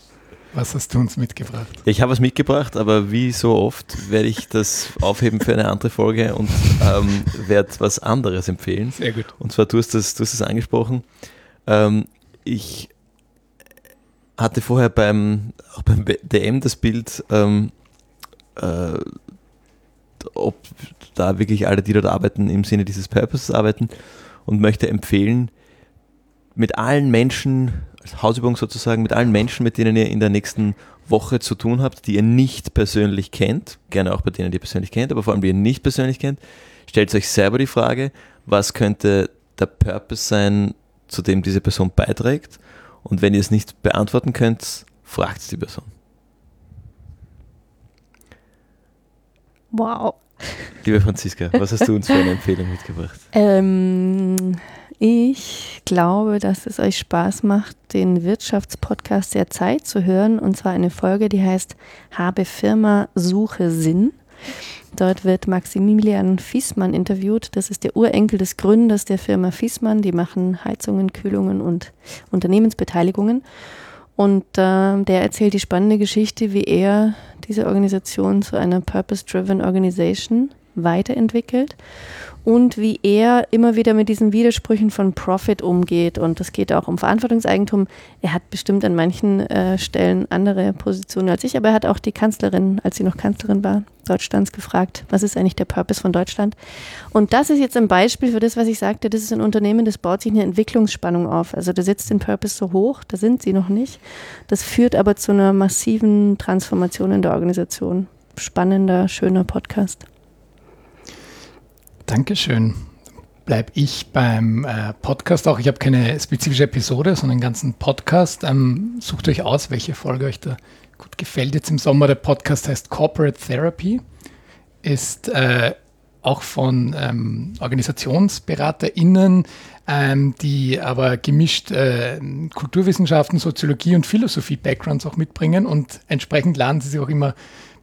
was hast du uns mitgebracht? Ich habe was mitgebracht, aber wie so oft werde ich das aufheben für eine andere Folge und ähm, werde was anderes empfehlen. Sehr gut. Und zwar, du hast das, du hast das angesprochen. Ähm, ich hatte vorher beim, auch beim DM das Bild, ähm, äh, ob da wirklich alle, die dort arbeiten, im Sinne dieses Purposes arbeiten und möchte empfehlen, mit allen Menschen, als Hausübung sozusagen, mit allen Menschen, mit denen ihr in der nächsten Woche zu tun habt, die ihr nicht persönlich kennt, gerne auch bei denen, die ihr persönlich kennt, aber vor allem, die ihr nicht persönlich kennt, stellt euch selber die Frage, was könnte der Purpose sein, zu dem diese Person beiträgt und wenn ihr es nicht beantworten könnt, fragt die Person. Wow. Liebe Franziska, was hast du uns für eine Empfehlung mitgebracht? Ähm, ich glaube, dass es euch Spaß macht, den Wirtschaftspodcast der Zeit zu hören. Und zwar eine Folge, die heißt Habe Firma, suche Sinn. Dort wird Maximilian Fiesmann interviewt. Das ist der Urenkel des Gründers der Firma Fiesmann. Die machen Heizungen, Kühlungen und Unternehmensbeteiligungen. Und äh, der erzählt die spannende Geschichte, wie er diese Organisation zu einer Purpose-Driven Organization weiterentwickelt und wie er immer wieder mit diesen Widersprüchen von Profit umgeht. Und es geht auch um Verantwortungseigentum. Er hat bestimmt an manchen äh, Stellen andere Positionen als ich, aber er hat auch die Kanzlerin, als sie noch Kanzlerin war, Deutschlands gefragt, was ist eigentlich der Purpose von Deutschland? Und das ist jetzt ein Beispiel für das, was ich sagte, das ist ein Unternehmen, das baut sich eine Entwicklungsspannung auf. Also da setzt den Purpose so hoch, da sind sie noch nicht. Das führt aber zu einer massiven Transformation in der Organisation. Spannender, schöner Podcast. Dankeschön. Bleib ich beim äh, Podcast auch. Ich habe keine spezifische Episode, sondern einen ganzen Podcast. Ähm, sucht euch aus, welche Folge euch da gut gefällt. Jetzt im Sommer der Podcast heißt Corporate Therapy. Ist äh, auch von ähm, OrganisationsberaterInnen, ähm, die aber gemischt äh, Kulturwissenschaften, Soziologie und Philosophie-Backgrounds auch mitbringen und entsprechend laden sie sich auch immer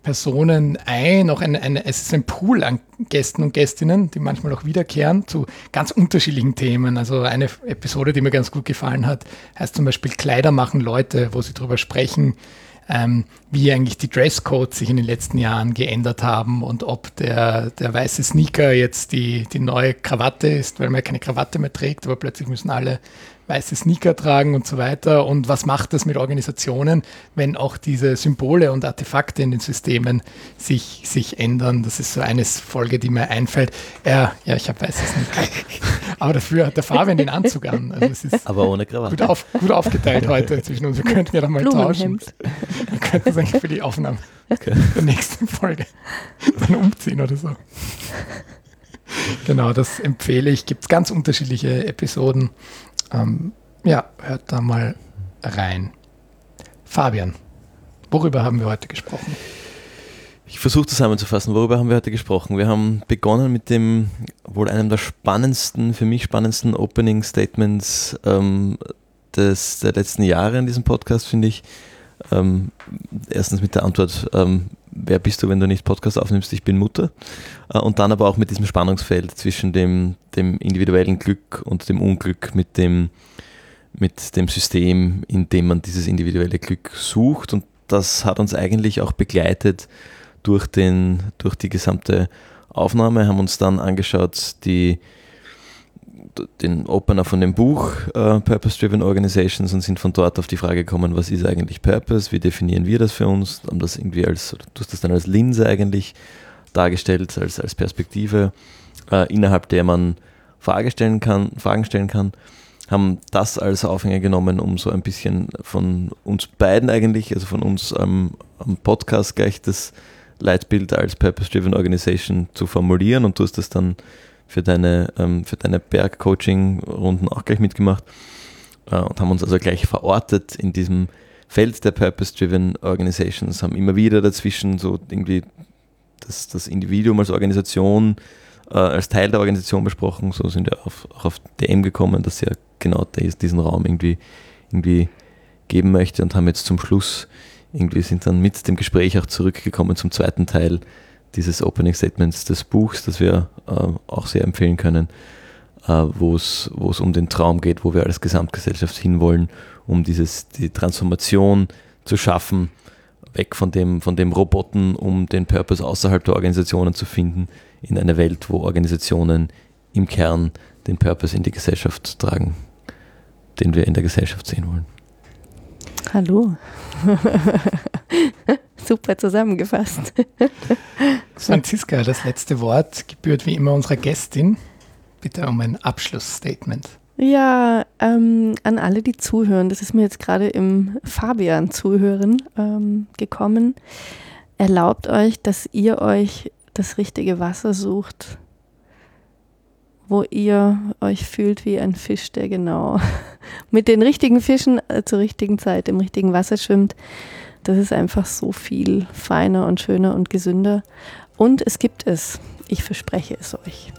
Personen ein, auch ein, ein, es ist ein Pool an Gästen und Gästinnen, die manchmal auch wiederkehren zu ganz unterschiedlichen Themen. Also eine Episode, die mir ganz gut gefallen hat, heißt zum Beispiel Kleider machen Leute, wo sie darüber sprechen, ähm, wie eigentlich die Dresscodes sich in den letzten Jahren geändert haben und ob der, der weiße Sneaker jetzt die, die neue Krawatte ist, weil man keine Krawatte mehr trägt, aber plötzlich müssen alle weiße Sneaker tragen und so weiter. Und was macht das mit Organisationen, wenn auch diese Symbole und Artefakte in den Systemen sich, sich ändern? Das ist so eine Folge, die mir einfällt. Ja, ja ich habe weiße Sneaker. Aber dafür hat der Fabian den Anzug an. Also es ist Aber ohne Krawatte. Gut, auf, gut aufgeteilt heute zwischen uns. Wir könnten ja doch mal tauschen. Wir könnten es eigentlich für die Aufnahme okay. der nächsten Folge dann umziehen oder so. Genau, das empfehle ich. Gibt es ganz unterschiedliche Episoden. Ähm, ja, hört da mal rein. Fabian, worüber haben wir heute gesprochen? Ich versuche zusammenzufassen, worüber haben wir heute gesprochen? Wir haben begonnen mit dem wohl einem der spannendsten, für mich spannendsten Opening Statements ähm, des, der letzten Jahre in diesem Podcast, finde ich. Ähm, erstens mit der Antwort, ähm, wer bist du, wenn du nicht Podcast aufnimmst? Ich bin Mutter. Äh, und dann aber auch mit diesem Spannungsfeld zwischen dem, dem individuellen Glück und dem Unglück, mit dem, mit dem System, in dem man dieses individuelle Glück sucht. Und das hat uns eigentlich auch begleitet durch, den, durch die gesamte Aufnahme, haben uns dann angeschaut, die den Opener von dem Buch äh, Purpose Driven Organizations und sind von dort auf die Frage gekommen, was ist eigentlich Purpose, wie definieren wir das für uns, haben das irgendwie als, du hast das dann als Linse eigentlich dargestellt, als, als Perspektive, äh, innerhalb der man Frage stellen kann, Fragen stellen kann, haben das als Aufhänger genommen, um so ein bisschen von uns beiden eigentlich, also von uns ähm, am Podcast gleich das Leitbild als Purpose Driven Organization zu formulieren und du hast das dann für deine, ähm, deine Berg-Coaching-Runden auch gleich mitgemacht äh, und haben uns also gleich verortet in diesem Feld der Purpose-Driven Organizations, haben immer wieder dazwischen so irgendwie das, das Individuum als Organisation, äh, als Teil der Organisation besprochen. So sind wir auf, auch auf DM gekommen, dass ja genau diesen Raum irgendwie, irgendwie geben möchte und haben jetzt zum Schluss irgendwie sind dann mit dem Gespräch auch zurückgekommen zum zweiten Teil dieses Opening Statements des Buchs, das wir äh, auch sehr empfehlen können, äh, wo es um den Traum geht, wo wir als Gesamtgesellschaft hinwollen, um dieses, die Transformation zu schaffen, weg von dem, von dem Roboten, um den Purpose außerhalb der Organisationen zu finden, in einer Welt, wo Organisationen im Kern den Purpose in die Gesellschaft tragen, den wir in der Gesellschaft sehen wollen. Hallo. Super zusammengefasst. Franziska, das letzte Wort gebührt wie immer unserer Gästin. Bitte um ein Abschlussstatement. Ja, ähm, an alle, die zuhören, das ist mir jetzt gerade im Fabian-Zuhören ähm, gekommen. Erlaubt euch, dass ihr euch das richtige Wasser sucht, wo ihr euch fühlt wie ein Fisch, der genau mit den richtigen Fischen äh, zur richtigen Zeit im richtigen Wasser schwimmt. Das ist einfach so viel feiner und schöner und gesünder. Und es gibt es. Ich verspreche es euch.